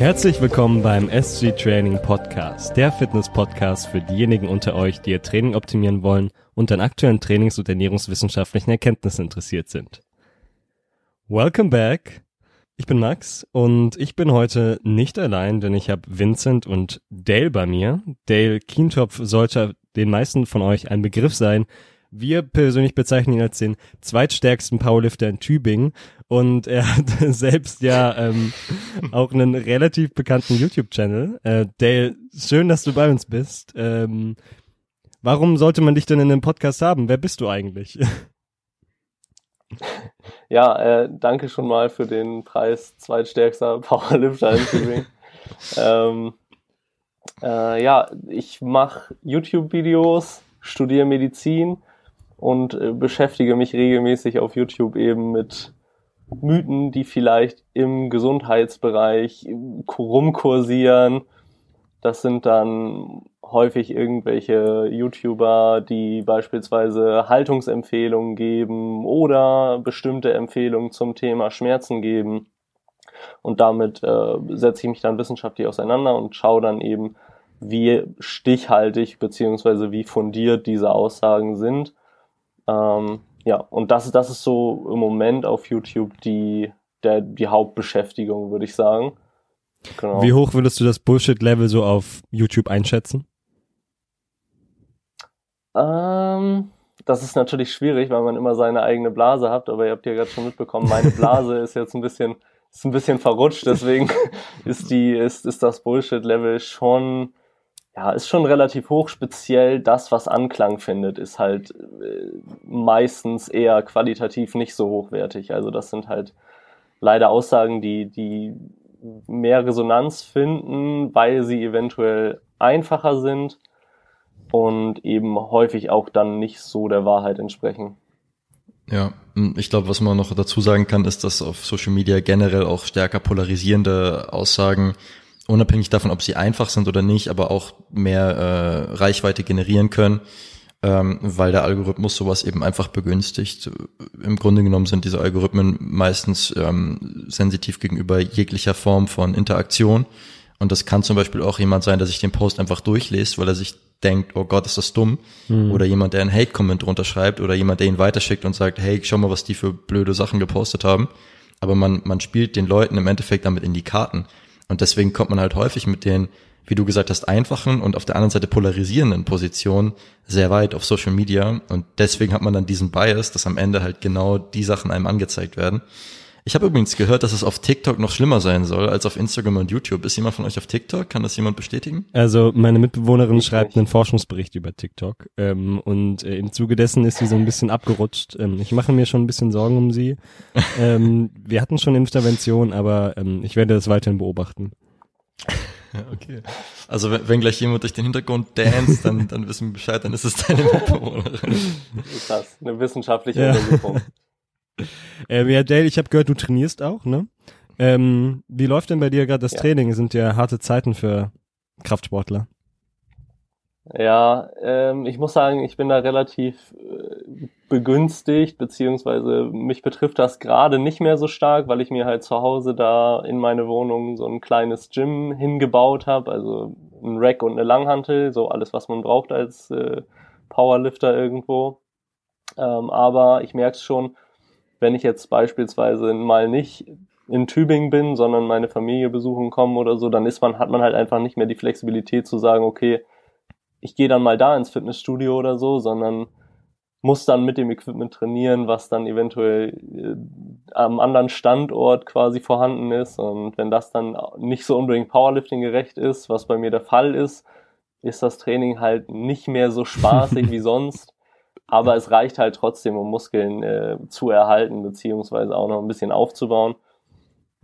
Herzlich willkommen beim SG Training Podcast, der Fitness-Podcast für diejenigen unter euch, die ihr Training optimieren wollen und an aktuellen Trainings- und ernährungswissenschaftlichen Erkenntnissen interessiert sind. Welcome back! Ich bin Max und ich bin heute nicht allein, denn ich habe Vincent und Dale bei mir. Dale Kientopf sollte den meisten von euch ein Begriff sein. Wir persönlich bezeichnen ihn als den zweitstärksten Powerlifter in Tübingen und er hat selbst ja ähm, auch einen relativ bekannten YouTube-Channel. Äh, Dale, schön, dass du bei uns bist. Ähm, warum sollte man dich denn in einem Podcast haben? Wer bist du eigentlich? Ja, äh, danke schon mal für den Preis zweitstärkster Powerlifter in Tübingen. ähm, äh, ja, ich mache YouTube-Videos, studiere Medizin und äh, beschäftige mich regelmäßig auf YouTube eben mit Mythen, die vielleicht im Gesundheitsbereich rumkursieren. Das sind dann häufig irgendwelche YouTuber, die beispielsweise Haltungsempfehlungen geben oder bestimmte Empfehlungen zum Thema Schmerzen geben. Und damit äh, setze ich mich dann wissenschaftlich auseinander und schaue dann eben, wie stichhaltig beziehungsweise wie fundiert diese Aussagen sind. Ähm, ja, und das, das ist so im Moment auf YouTube die, der, die Hauptbeschäftigung, würde ich sagen. Genau. Wie hoch würdest du das Bullshit-Level so auf YouTube einschätzen? Ähm, das ist natürlich schwierig, weil man immer seine eigene Blase hat, aber ihr habt ja gerade schon mitbekommen, meine Blase ist jetzt ein bisschen, ist ein bisschen verrutscht, deswegen ist die, ist, ist das Bullshit-Level schon, ja, ist schon relativ hoch. Speziell das, was Anklang findet, ist halt äh, meistens eher qualitativ nicht so hochwertig. Also das sind halt leider Aussagen, die, die mehr Resonanz finden, weil sie eventuell einfacher sind und eben häufig auch dann nicht so der Wahrheit entsprechen. Ja, ich glaube, was man noch dazu sagen kann, ist, dass auf Social Media generell auch stärker polarisierende Aussagen, unabhängig davon, ob sie einfach sind oder nicht, aber auch mehr äh, Reichweite generieren können, ähm, weil der Algorithmus sowas eben einfach begünstigt. Im Grunde genommen sind diese Algorithmen meistens ähm, sensitiv gegenüber jeglicher Form von Interaktion. Und das kann zum Beispiel auch jemand sein, der sich den Post einfach durchliest, weil er sich denkt, oh Gott, ist das dumm. Mhm. Oder jemand, der einen Hate-Comment drunter schreibt oder jemand, der ihn weiterschickt und sagt, hey, schau mal, was die für blöde Sachen gepostet haben. Aber man, man spielt den Leuten im Endeffekt damit in die Karten. Und deswegen kommt man halt häufig mit den, wie du gesagt hast, einfachen und auf der anderen Seite polarisierenden Positionen sehr weit auf Social Media. Und deswegen hat man dann diesen Bias, dass am Ende halt genau die Sachen einem angezeigt werden. Ich habe übrigens gehört, dass es auf TikTok noch schlimmer sein soll als auf Instagram und YouTube. Ist jemand von euch auf TikTok? Kann das jemand bestätigen? Also meine Mitbewohnerin ich schreibt nicht. einen Forschungsbericht über TikTok ähm, und äh, im Zuge dessen ist sie so ein bisschen abgerutscht. Ähm, ich mache mir schon ein bisschen Sorgen um sie. ähm, wir hatten schon Intervention, aber ähm, ich werde das weiterhin beobachten. Ja, okay. Also wenn, wenn gleich jemand durch den Hintergrund dance, dann, dann wissen wir Bescheid, dann ist es deine Mitbewohnerin. Ist das eine wissenschaftliche ja. Untersuchung? Ähm, ja, Dale, ich habe gehört, du trainierst auch, ne? Ähm, wie läuft denn bei dir gerade das ja. Training? Sind ja harte Zeiten für Kraftsportler. Ja, ähm, ich muss sagen, ich bin da relativ äh, begünstigt, beziehungsweise mich betrifft das gerade nicht mehr so stark, weil ich mir halt zu Hause da in meine Wohnung so ein kleines Gym hingebaut habe, also ein Rack und eine Langhantel, so alles, was man braucht als äh, Powerlifter irgendwo. Ähm, aber ich merke schon, wenn ich jetzt beispielsweise mal nicht in Tübingen bin, sondern meine Familie besuchen kommen oder so, dann ist man, hat man halt einfach nicht mehr die Flexibilität zu sagen, okay, ich gehe dann mal da ins Fitnessstudio oder so, sondern muss dann mit dem Equipment trainieren, was dann eventuell äh, am anderen Standort quasi vorhanden ist. Und wenn das dann nicht so unbedingt Powerlifting gerecht ist, was bei mir der Fall ist, ist das Training halt nicht mehr so spaßig wie sonst aber es reicht halt trotzdem, um Muskeln äh, zu erhalten, beziehungsweise auch noch ein bisschen aufzubauen.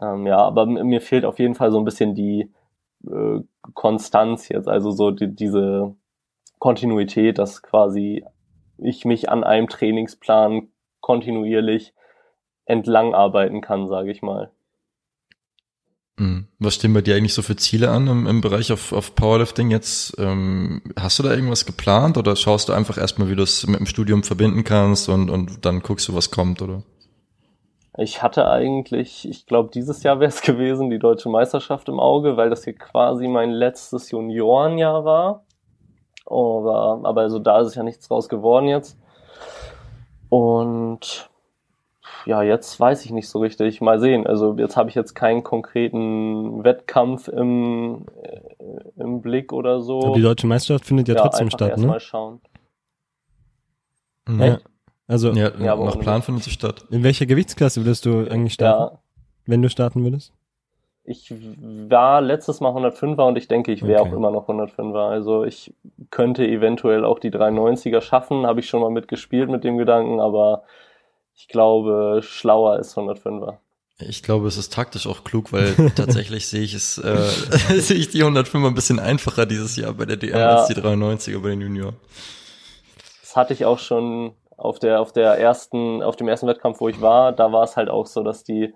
Ähm, ja, aber mir fehlt auf jeden Fall so ein bisschen die äh, Konstanz jetzt, also so die, diese Kontinuität, dass quasi ich mich an einem Trainingsplan kontinuierlich entlang arbeiten kann, sage ich mal. Mhm. Was stehen bei dir eigentlich so für Ziele an im, im Bereich auf, auf Powerlifting jetzt? Ähm, hast du da irgendwas geplant oder schaust du einfach erstmal, wie du es mit dem Studium verbinden kannst und, und dann guckst du, was kommt, oder? Ich hatte eigentlich, ich glaube, dieses Jahr wäre es gewesen, die deutsche Meisterschaft im Auge, weil das hier quasi mein letztes Juniorenjahr war. Aber, aber also da ist ja nichts draus geworden jetzt. Und ja, jetzt weiß ich nicht so richtig. Mal sehen. Also jetzt habe ich jetzt keinen konkreten Wettkampf im, äh, im Blick oder so. Aber die deutsche Meisterschaft findet ja, ja trotzdem statt, erst ne? Mal schauen. Ja. Also Ja, Ja, nach Plan findet sie statt. in welcher Gewichtsklasse würdest du eigentlich starten, Ja, wenn du starten würdest? ich war letztes Mal 105er und ich denke, ich wäre Okay. auch immer noch 105er. Also ich könnte eventuell auch die 390er schaffen, habe ich schon mal mitgespielt mit dem Gedanken, aber ich glaube, schlauer ist 105er. Ich glaube, es ist taktisch auch klug, weil tatsächlich sehe ich es, äh, sehe ich die 105 ein bisschen einfacher dieses Jahr bei der DM Ja. als die 93er bei den Junioren. Das hatte ich auch schon auf der, auf der ersten, auf dem ersten Wettkampf, wo ich war, da war es halt auch so, dass die,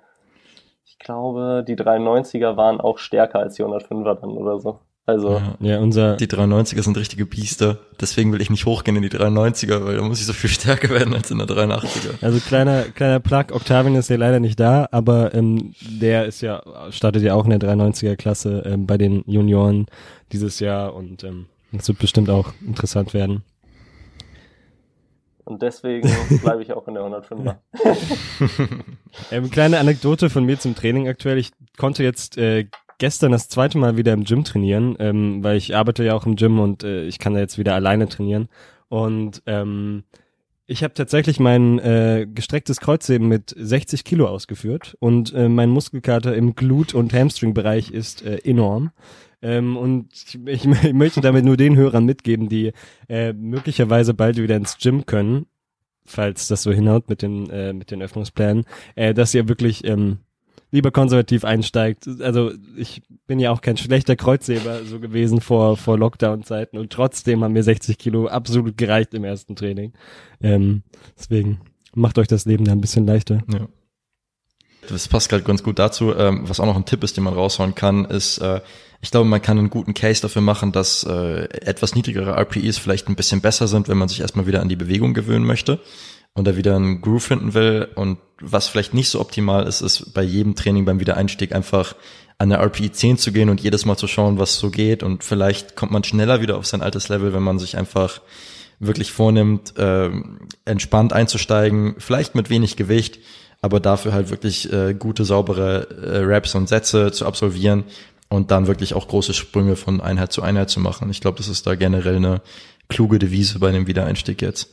ich glaube, die 93er waren auch stärker als die 105er dann oder so. Also, Ja. Ja, unser Die 93er sind richtige Biester. Deswegen will ich nicht hochgehen in die 93er, weil da muss ich so viel stärker werden als in der 83er. Also kleiner kleiner Plug, Octavian ist ja leider nicht da, aber ähm, der ist ja startet ja auch in der 390er Klasse ähm, bei den Junioren dieses Jahr und ähm, das wird bestimmt auch interessant werden. und deswegen bleibe ich auch in der 105er. Ähm, kleine Anekdote von mir zum Training aktuell. Ich konnte jetzt äh, gestern das zweite Mal wieder im Gym trainieren, ähm, weil ich arbeite ja auch im Gym und äh, ich kann da jetzt wieder alleine trainieren. Und ähm, ich habe tatsächlich mein äh, gestrecktes Kreuzheben mit 60 Kilo ausgeführt und äh, mein Muskelkater im Glut- und Hamstring-Bereich ist äh, enorm. Ähm, und ich, ich, möchte damit nur den Hörern mitgeben, die äh, möglicherweise bald wieder ins Gym können, falls das so hinhaut mit den äh, mit den Öffnungsplänen, äh, dass ihr wirklich ähm, lieber konservativ einsteigt. Also ich bin ja auch kein schlechter Kreuzheber so gewesen vor vor Lockdown-Zeiten und trotzdem haben mir 60 Kilo absolut gereicht im ersten Training. Ähm, deswegen macht euch das Leben da ein bisschen leichter. Ja. Das passt gerade ganz gut dazu. Ähm, was auch noch ein Tipp ist, den man raushauen kann, ist, äh, ich glaube, man kann einen guten Case dafür machen, dass äh, etwas niedrigere RPEs vielleicht ein bisschen besser sind, wenn man sich erstmal wieder an die Bewegung gewöhnen möchte und da wieder einen Groove finden will. Und was vielleicht nicht so optimal ist, ist bei jedem Training beim Wiedereinstieg einfach an der RPE 10 zu gehen und jedes Mal zu schauen, was so geht. Und vielleicht kommt man schneller wieder auf sein altes Level, wenn man sich einfach wirklich vornimmt, äh, entspannt einzusteigen, vielleicht mit wenig Gewicht, aber dafür halt wirklich äh, gute, saubere äh, Raps und Sätze zu absolvieren und dann wirklich auch große Sprünge von Einheit zu Einheit zu machen. Ich glaube, das ist da generell eine kluge Devise bei dem Wiedereinstieg jetzt.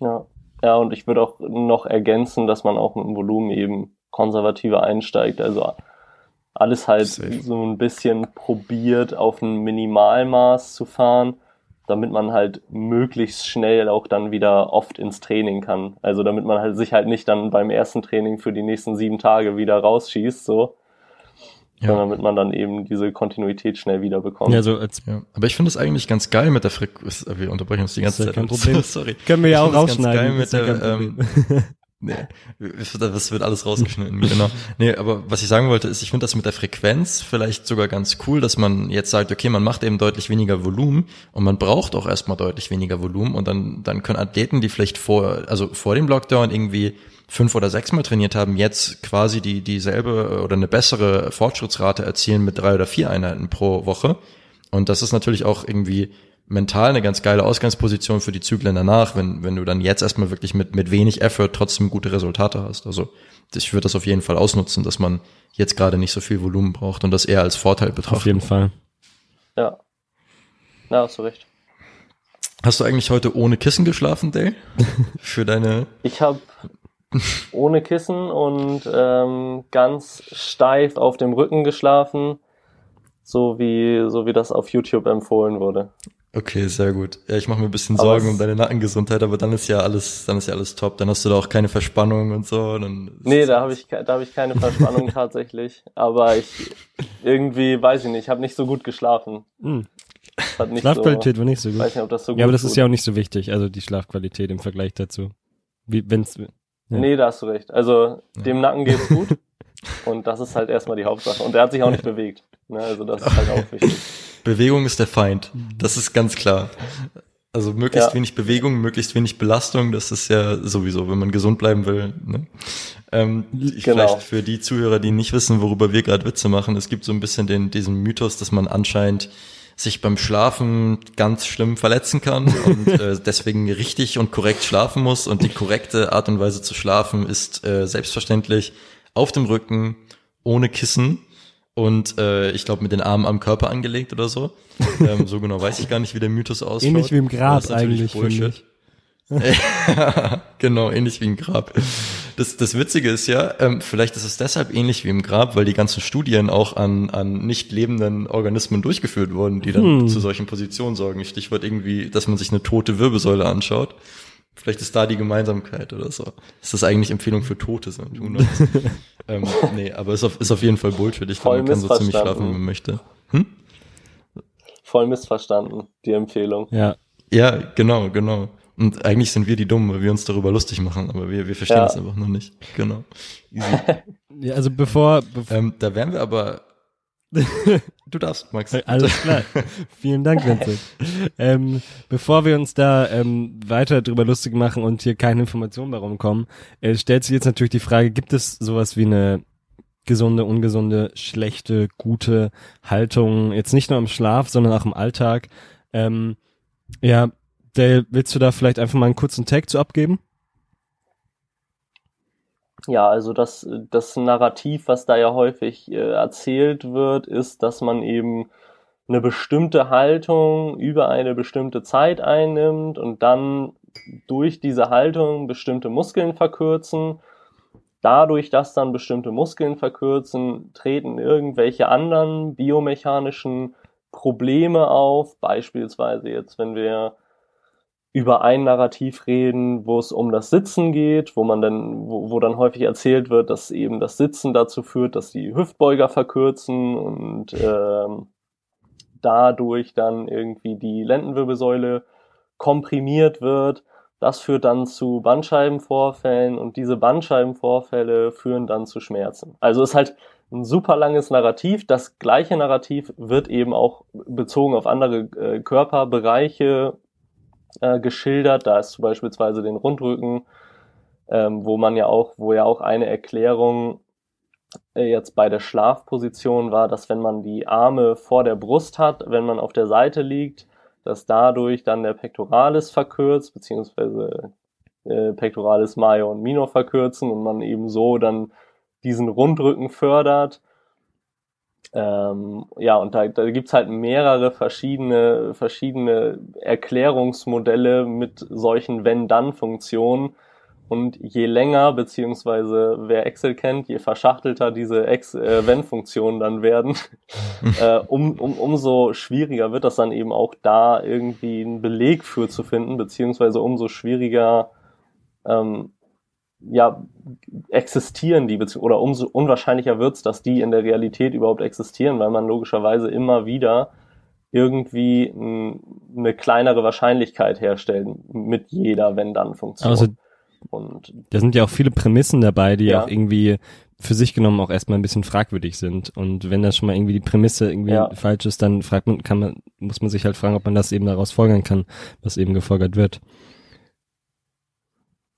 Ja. Ja, und ich würde auch noch ergänzen, dass man auch mit dem Volumen eben konservativer einsteigt. Also alles halt Safe. so ein bisschen probiert, auf ein Minimalmaß zu fahren, damit man halt möglichst schnell auch dann wieder oft ins Training kann. Also damit man halt sich halt nicht dann beim ersten Training für die nächsten sieben Tage wieder rausschießt, so, Ja. damit man dann eben diese Kontinuität schnell wieder bekommt. Ja, so als Ja, aber ich finde es eigentlich ganz geil mit der Frequenz. Wir unterbrechen uns die ganze Zeit. kein Problem. Sorry. können wir ja Ich auch finde es ganz rausschneiden. geil mit der, ähm. Nee, das wird alles rausgeschnitten, genau. Nee, aber was ich sagen wollte, ist, ich finde das mit der Frequenz vielleicht sogar ganz cool, dass man jetzt sagt, okay, man macht eben deutlich weniger Volumen und man braucht auch erstmal deutlich weniger Volumen und dann, dann können Athleten, die vielleicht vor, also vor dem Lockdown irgendwie fünf oder sechs Mal trainiert haben, jetzt quasi die, dieselbe oder eine bessere Fortschrittsrate erzielen mit drei oder vier Einheiten pro Woche. Und das ist natürlich auch irgendwie mental eine ganz geile Ausgangsposition für die Zyklen danach, wenn, wenn du dann jetzt erstmal wirklich mit, mit wenig Effort trotzdem gute Resultate hast. Also ich würde das auf jeden Fall ausnutzen, dass man jetzt gerade nicht so viel Volumen braucht und das eher als Vorteil Auf betrachtet. jeden Fall. Ja. Ja, hast du recht. Hast du eigentlich heute ohne Kissen geschlafen, Dale? Für deine Ich habe ohne Kissen und ähm, ganz steif auf dem Rücken geschlafen, so wie, so wie das auf YouTube empfohlen wurde. Okay, sehr gut. Ja, ich mache mir ein bisschen Aber Sorgen um deine Nackengesundheit, aber dann ist ja alles, dann ist ja alles top. Dann hast du da auch keine Verspannung und so. Dann Nee, da habe ich, da hab ich keine Verspannung tatsächlich. Aber ich irgendwie, weiß ich nicht, ich habe nicht so gut geschlafen. Hm. Es Hat nicht Schlafqualität war nicht so so, gut. weiß nicht, ob das so gut Ja, aber das ist tut. ja auch nicht so wichtig, also die Schlafqualität im Vergleich dazu. Wie, wenn's, ja. Nee, da hast du recht. Also dem Nacken geht's gut. Und das ist halt erstmal die Hauptsache. Und der hat sich auch nicht bewegt. Ne, also das ist halt auch wichtig. Bewegung ist der Feind. Das ist ganz klar. Also möglichst Ja. wenig Bewegung, möglichst wenig Belastung, das ist ja sowieso, wenn man gesund bleiben will. Ne? Ähm, ich, Genau. Vielleicht für die Zuhörer, die nicht wissen, worüber wir gerade Witze machen, es gibt so ein bisschen den, diesen Mythos, dass man anscheinend sich beim Schlafen ganz schlimm verletzen kann und äh, deswegen richtig und korrekt schlafen muss. Und die korrekte Art und Weise zu schlafen ist äh, selbstverständlich auf dem Rücken, ohne Kissen und äh, ich glaube mit den Armen am Körper angelegt oder so. Ähm, so genau weiß ich gar nicht, wie der Mythos ausschaut. Ähnlich wie im Grab eigentlich, Bullshit. ich. genau, ähnlich wie im Grab. Das, das Witzige ist ja, ähm, vielleicht ist es deshalb ähnlich wie im Grab, weil die ganzen Studien auch an, an nicht lebenden Organismen durchgeführt wurden, die dann Hm. zu solchen Positionen sorgen. Stichwort irgendwie, dass man sich eine tote Wirbelsäule anschaut. Vielleicht ist da die Gemeinsamkeit oder so. Ist das eigentlich Empfehlung für Tote sind? Ähm, nee, aber ist auf, ist auf jeden Fall Bullshit. Ich Voll man kann so ziemlich missverstanden. schlafen, wie man möchte. Hm? Voll missverstanden, die Empfehlung. Ja. Ja, genau, genau. Und eigentlich sind wir die Dummen, weil wir uns darüber lustig machen, aber wir, wir verstehen Ja. es einfach nur nicht. Genau. Easy. ja also bevor, bevor ähm, da wären wir aber. Du darfst, Max. Alles klar. Vielen Dank, Vincent. Ähm, bevor wir uns da ähm, weiter drüber lustig machen und hier keine Informationen darum kommen, äh, stellt sich jetzt natürlich die Frage, gibt es sowas wie eine gesunde, ungesunde, schlechte, gute Haltung, jetzt nicht nur im Schlaf, sondern auch im Alltag? Ähm, ja, Dale, willst du da vielleicht einfach mal einen kurzen Tag zu abgeben? Ja, also das, das Narrativ, was da ja häufig äh, erzählt wird, ist, dass man eben eine bestimmte Haltung über eine bestimmte Zeit einnimmt und dann durch diese Haltung bestimmte Muskeln verkürzen. Dadurch, dass dann bestimmte Muskeln verkürzen, treten irgendwelche anderen biomechanischen Probleme auf. Beispielsweise jetzt, wenn wir über ein Narrativ reden, wo es um das Sitzen geht, wo man dann, wo, wo dann häufig erzählt wird, dass eben das Sitzen dazu führt, dass die Hüftbeuger verkürzen und ähm, dadurch dann irgendwie die Lendenwirbelsäule komprimiert wird. Das führt dann zu Bandscheibenvorfällen und diese Bandscheibenvorfälle führen dann zu Schmerzen. Also ist halt ein super langes Narrativ. Das gleiche Narrativ wird eben auch bezogen auf andere äh, Körperbereiche äh, geschildert. Da ist beispielsweise den Rundrücken, ähm, wo man ja auch, wo ja auch eine Erklärung äh, jetzt bei der Schlafposition war, dass wenn man die Arme vor der Brust hat, wenn man auf der Seite liegt, dass dadurch dann der Pectoralis verkürzt, beziehungsweise äh, Pectoralis major und minor verkürzen und man eben so dann diesen Rundrücken fördert. Ähm, ja, und da, da gibt's halt mehrere verschiedene, verschiedene Erklärungsmodelle mit solchen Wenn-Dann-Funktionen. Und je länger, beziehungsweise wer Excel kennt, je verschachtelter diese Ex äh, Wenn-Funktionen dann werden, äh, um, um, umso schwieriger wird das dann eben auch da irgendwie einen Beleg für zu finden, beziehungsweise umso schwieriger ähm, ja, existieren die, oder umso unwahrscheinlicher wird's, dass die in der Realität überhaupt existieren, weil man logischerweise immer wieder irgendwie eine kleinere Wahrscheinlichkeit herstellt mit jeder Wenn-Dann-Funktion. Also Und da sind ja auch viele Prämissen dabei, die Ja. auch irgendwie für sich genommen auch erstmal ein bisschen fragwürdig sind. Und wenn da schon mal irgendwie die Prämisse irgendwie Ja. falsch ist, dann fragt man, kann man, muss man sich halt fragen, ob man das eben daraus folgern kann, was eben gefolgert wird.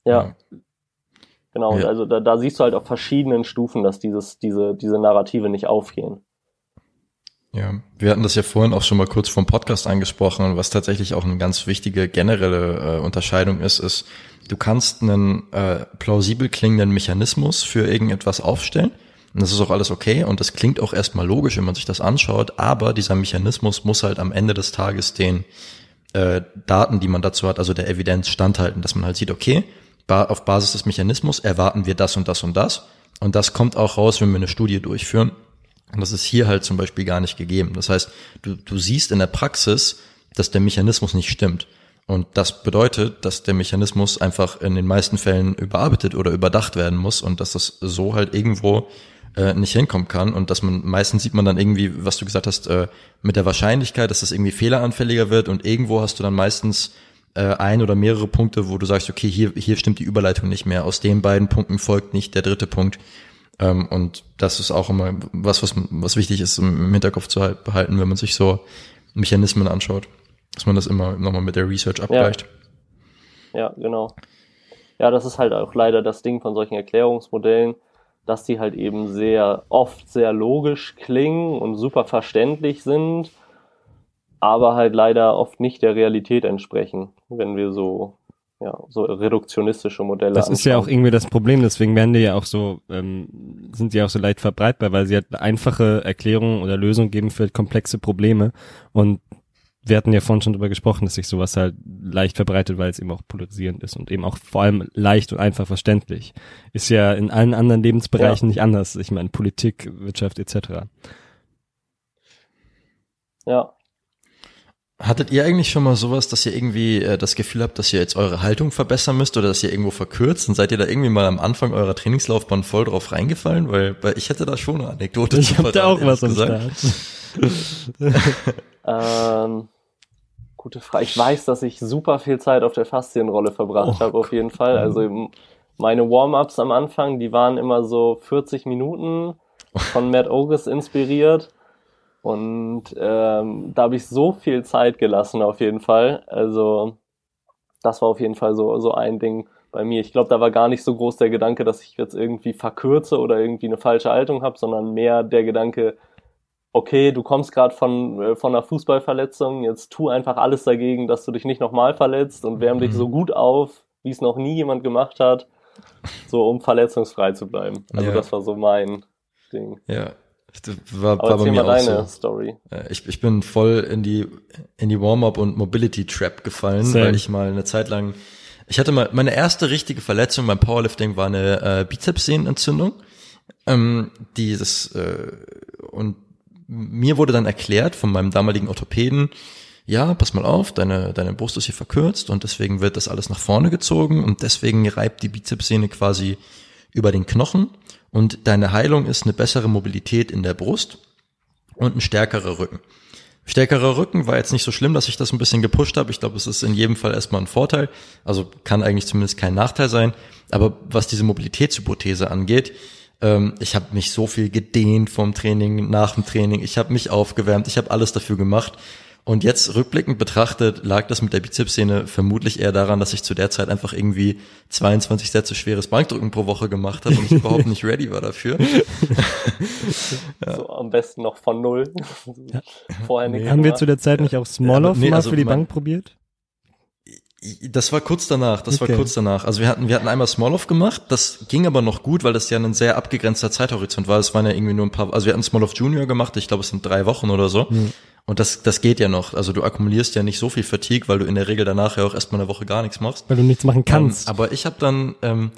ja, genau. Und Ja. also da, da siehst du halt auf verschiedenen Stufen, dass dieses, diese, diese Narrative nicht aufgehen. Ja, wir hatten das ja vorhin auch schon mal kurz vom Podcast angesprochen und was tatsächlich auch eine ganz wichtige generelle äh, Unterscheidung ist, ist, du kannst einen äh, plausibel klingenden Mechanismus für irgendetwas aufstellen und das ist auch alles okay und das klingt auch erstmal logisch, wenn man sich das anschaut, aber dieser Mechanismus muss halt am Ende des Tages den äh, Daten, die man dazu hat, also der Evidenz standhalten, dass man halt sieht, okay, auf Basis des Mechanismus erwarten wir das und das und das und das kommt auch raus, wenn wir eine Studie durchführen und das ist hier halt zum Beispiel gar nicht gegeben. Das heißt, du, du siehst in der Praxis, dass der Mechanismus nicht stimmt. Und das bedeutet, dass der Mechanismus einfach in den meisten Fällen überarbeitet oder überdacht werden muss und dass das so halt irgendwo äh, nicht hinkommen kann und dass man meistens sieht man dann irgendwie, was du gesagt hast, äh, mit der Wahrscheinlichkeit, dass das irgendwie fehleranfälliger wird und irgendwo hast du dann meistens äh, ein oder mehrere Punkte, wo du sagst, okay, hier, hier stimmt die Überleitung nicht mehr. Aus den beiden Punkten folgt nicht der dritte Punkt. Ähm, und das ist auch immer was, was, was wichtig ist, im Hinterkopf zu halt- behalten, wenn man sich so Mechanismen anschaut. dass man das immer nochmal mit der Research abgleicht. Ja. ja, genau. Ja, das ist halt auch leider das Ding von solchen Erklärungsmodellen, dass die halt eben sehr oft sehr logisch klingen und super verständlich sind, aber halt leider oft nicht der Realität entsprechen, wenn wir so ja, so reduktionistische Modelle. Das anschauen. ist ja auch irgendwie das Problem, deswegen werden die ja auch so, ähm, sind die auch so leicht verbreitbar, weil sie halt einfache Erklärungen oder Lösungen geben für komplexe Probleme und wir hatten ja vorhin schon drüber gesprochen, dass sich sowas halt leicht verbreitet, weil es eben auch polarisierend ist und eben auch vor allem leicht und einfach verständlich. Ist ja in allen anderen Lebensbereichen ja. nicht anders. Ich meine, Politik, Wirtschaft etc. Ja. Hattet ihr eigentlich schon mal sowas, dass ihr irgendwie äh, das Gefühl habt, dass ihr jetzt eure Haltung verbessern müsst oder dass ihr irgendwo verkürzt? Und seid ihr da irgendwie mal am Anfang eurer Trainingslaufbahn voll drauf reingefallen? Weil, weil ich hätte da schon eine Anekdote. Ich habe da auch was am Start. ähm, gute Frage. Ich weiß, dass ich super viel Zeit auf der Faszienrolle verbracht oh, habe, auf jeden Fall. Also meine Warm-ups am Anfang, die waren immer so 40 Minuten von Matt Ogus inspiriert. Und ähm, da habe ich so viel Zeit gelassen, auf jeden Fall. Also das war auf jeden Fall so, so ein Ding bei mir. Ich glaube, da war gar nicht so groß der Gedanke, dass ich jetzt irgendwie verkürze oder irgendwie eine falsche Haltung habe, sondern mehr der Gedanke, okay, du kommst gerade von, äh, von einer Fußballverletzung, jetzt tu einfach alles dagegen, dass du dich nicht nochmal verletzt und wärm mhm. dich so gut auf, wie es noch nie jemand gemacht hat, so um verletzungsfrei zu bleiben. Also ja. das war so mein Ding. Ja. War, war bei mir auch so. Story. Ich, ich bin voll in die, in die Warm-up und Mobility Trap gefallen, Same. weil ich mal eine Zeit lang, ich hatte mal, meine erste richtige Verletzung beim Powerlifting war eine äh, Bizepssehnenentzündung. Ähm, die das, äh, und mir wurde dann erklärt von meinem damaligen Orthopäden, ja, pass mal auf, deine, deine Brust ist hier verkürzt und deswegen wird das alles nach vorne gezogen und deswegen reibt die Bizepssehne quasi über den Knochen und deine Heilung ist eine bessere Mobilität in der Brust und ein stärkerer Rücken. Stärkerer Rücken war jetzt nicht so schlimm, dass ich das ein bisschen gepusht habe. Ich glaube, es ist in jedem Fall erstmal ein Vorteil. Also kann eigentlich zumindest kein Nachteil sein. Aber was diese Mobilitätshypothese angeht, ähm, ich habe mich so viel gedehnt vom Training, nach dem Training. Ich habe mich aufgewärmt. Ich habe alles dafür gemacht. Und jetzt rückblickend betrachtet lag das mit der Bizepssehne vermutlich eher daran, dass ich zu der Zeit einfach irgendwie 22 Sätze schweres Bankdrücken pro Woche gemacht habe und ich überhaupt nicht ready war dafür. ja. So am besten noch von null. Vorher nicht. Haben wir zu der Zeit nicht auch Small-Off nee, mal also für die Bank probiert? Das war kurz danach, das okay. war kurz danach. Also wir hatten, wir hatten einmal Small-Off gemacht, das ging aber noch gut, weil das ja ein sehr abgegrenzter Zeithorizont war. Es waren ja irgendwie nur ein paar, also wir hatten Small-Off Junior gemacht, ich glaube es sind drei Wochen oder so. Mhm. Und das, das geht ja noch. Also du akkumulierst ja nicht so viel Fatigue, weil du in der Regel danach ja auch erstmal eine Woche gar nichts machst. Weil du nichts machen kannst. Ähm, aber ich habe dann, ähm,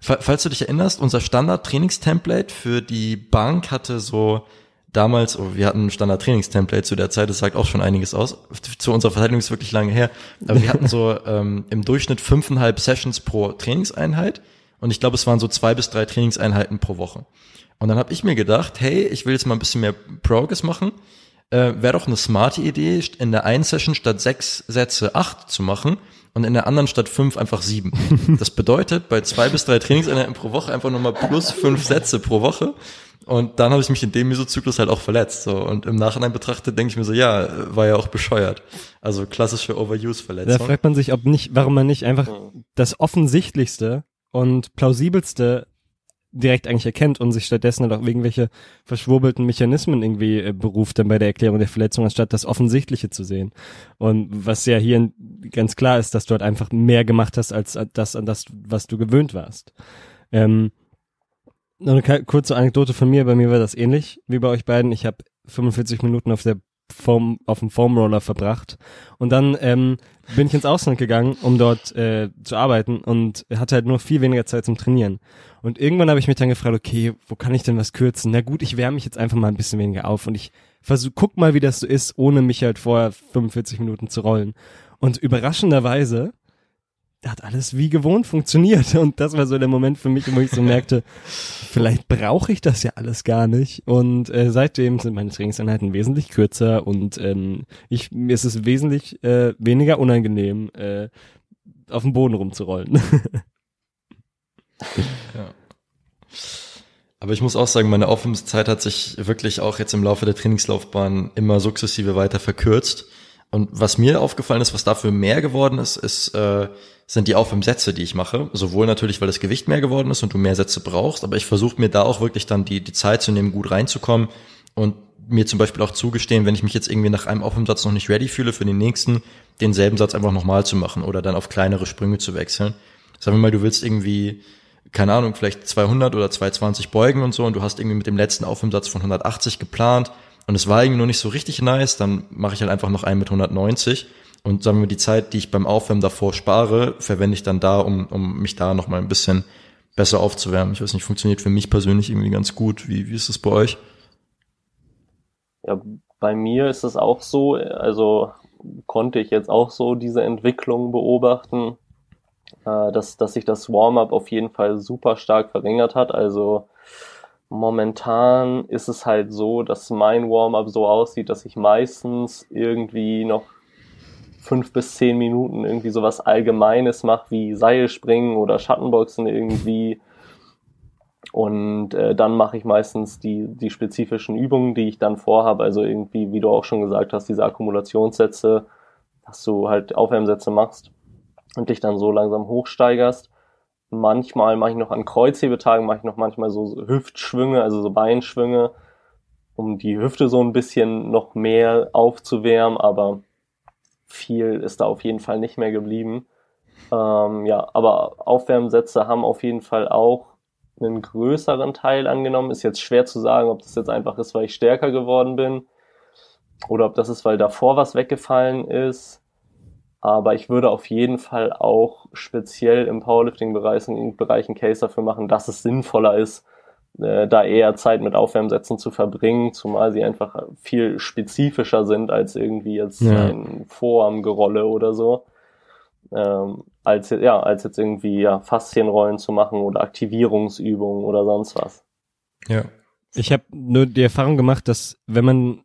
falls du dich erinnerst, unser Standard-Trainingstemplate für die Bank hatte so damals, oh, wir hatten ein Standard-Trainingstemplate zu der Zeit, das sagt auch schon einiges aus. Zu unserer Verteidigung ist wirklich lange her. Aber wir hatten so ähm, im Durchschnitt fünfeinhalb Sessions pro Trainingseinheit. Und ich glaube, es waren so zwei bis drei Trainingseinheiten pro Woche. Und dann habe ich mir gedacht, hey, ich will jetzt mal ein bisschen mehr Progress machen. Äh, Wäre doch eine smarte Idee, in der einen Session statt sechs Sätze acht zu machen und in der anderen statt fünf einfach sieben. Das bedeutet, bei zwei bis drei Trainingseinheiten pro Woche einfach nochmal plus fünf Sätze pro Woche. Und dann habe ich mich in dem Mesozyklus halt auch verletzt. So. Und im Nachhinein betrachtet denke ich mir so, ja, war ja auch bescheuert. Also klassische Overuse-Verletzung. Da fragt man sich, ob nicht, warum man nicht einfach das offensichtlichste und plausibelste direkt eigentlich erkennt und sich stattdessen halt auch irgendwelche verschwurbelten Mechanismen irgendwie äh, beruft dann bei der Erklärung der Verletzung, anstatt das Offensichtliche zu sehen. Und was ja hier ganz klar ist, dass du halt einfach mehr gemacht hast als das an das, was du gewöhnt warst. Ähm, noch eine kurze Anekdote von mir. Bei mir war das ähnlich wie bei euch beiden. Ich habe 45 Minuten auf der Foam, auf dem Foamroller verbracht. Und dann ähm, bin ich ins Ausland gegangen, um dort äh, zu arbeiten und hatte halt nur viel weniger Zeit zum Trainieren. Und irgendwann habe ich mich dann gefragt, okay, wo kann ich denn was kürzen? Na gut, ich wärme mich jetzt einfach mal ein bisschen weniger auf und ich versuch, guck mal, wie das so ist, ohne mich halt vorher 45 Minuten zu rollen. Und überraschenderweise hat alles wie gewohnt funktioniert. Und das war so der Moment für mich, wo ich so merkte, vielleicht brauche ich das ja alles gar nicht. Und äh, seitdem sind meine Trainingseinheiten wesentlich kürzer und ähm, ich, mir ist es wesentlich äh, weniger unangenehm, äh, auf dem Boden rumzurollen. ja. Aber ich muss auch sagen, meine Aufwärmszeit hat sich wirklich auch jetzt im Laufe der Trainingslaufbahn immer sukzessive weiter verkürzt. Und was mir aufgefallen ist, was dafür mehr geworden ist, ist äh, sind die Aufwärmsätze, die ich mache. Sowohl natürlich, weil das Gewicht mehr geworden ist und du mehr Sätze brauchst, aber ich versuche mir da auch wirklich dann die, die Zeit zu nehmen, gut reinzukommen und mir zum Beispiel auch zugestehen, wenn ich mich jetzt irgendwie nach einem Aufwärmsatz noch nicht ready fühle, für den nächsten denselben Satz einfach nochmal zu machen oder dann auf kleinere Sprünge zu wechseln. Sagen wir mal, du willst irgendwie, keine Ahnung, vielleicht 200 oder 220 beugen und so und du hast irgendwie mit dem letzten Aufwärmsatz von 180 geplant und es war irgendwie noch nicht so richtig nice, dann mache ich halt einfach noch einen mit 190 und sagen wir die Zeit, die ich beim Aufwärmen davor spare, verwende ich dann da, um, um mich da noch mal ein bisschen besser aufzuwärmen. Ich weiß nicht, funktioniert für mich persönlich irgendwie ganz gut. Wie, wie ist es bei euch? Ja, bei mir ist es auch so, also konnte ich jetzt auch so diese Entwicklung beobachten, äh, dass, dass sich das Warm-up auf jeden Fall super stark verringert hat. Also momentan ist es halt so, dass mein Warm-up so aussieht, dass ich meistens irgendwie noch fünf bis zehn Minuten irgendwie sowas Allgemeines mache, wie Seilspringen oder Schattenboxen irgendwie. Und äh, dann mache ich meistens die, die spezifischen Übungen, die ich dann vorhabe. Also irgendwie, wie du auch schon gesagt hast, diese Akkumulationssätze, dass du halt Aufwärmsätze machst und dich dann so langsam hochsteigerst. Manchmal mache ich noch an Kreuzhebetagen, mache ich noch manchmal so Hüftschwünge, also so Beinschwünge, um die Hüfte so ein bisschen noch mehr aufzuwärmen, aber viel ist da auf jeden Fall nicht mehr geblieben. Ähm, ja, aber Aufwärmsätze haben auf jeden Fall auch einen größeren Teil angenommen. Ist jetzt schwer zu sagen, ob das jetzt einfach ist, weil ich stärker geworden bin oder ob das ist, weil davor was weggefallen ist. Aber ich würde auf jeden Fall auch speziell im Powerlifting-Bereich in Bereichen Case dafür machen, dass es sinnvoller ist, äh, da eher Zeit mit Aufwärmsätzen zu verbringen, zumal sie einfach viel spezifischer sind als irgendwie jetzt ja. ein Vorarmgerolle oder so. Ähm, als, ja, als jetzt irgendwie ja, Faszienrollen zu machen oder Aktivierungsübungen oder sonst was. Ja. Ich habe nur die Erfahrung gemacht, dass wenn man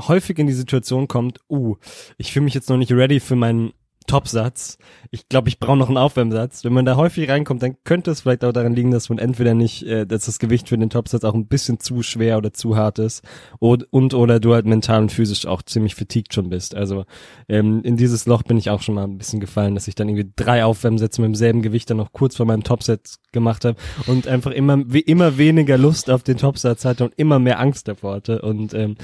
häufig in die Situation kommt, uh, ich fühle mich jetzt noch nicht ready für meinen Topsatz. Ich glaube, ich brauche noch einen Aufwärmsatz. Wenn man da häufig reinkommt, dann könnte es vielleicht auch daran liegen, dass man entweder nicht, äh, dass das Gewicht für den Topsatz auch ein bisschen zu schwer oder zu hart ist und, und oder du halt mental und physisch auch ziemlich fatigued schon bist. Also ähm, in dieses Loch bin ich auch schon mal ein bisschen gefallen, dass ich dann irgendwie drei Aufwärmsätze mit demselben Gewicht dann noch kurz vor meinem Topsatz gemacht habe und einfach immer wie immer weniger Lust auf den Topsatz hatte und immer mehr Angst davor hatte und ähm,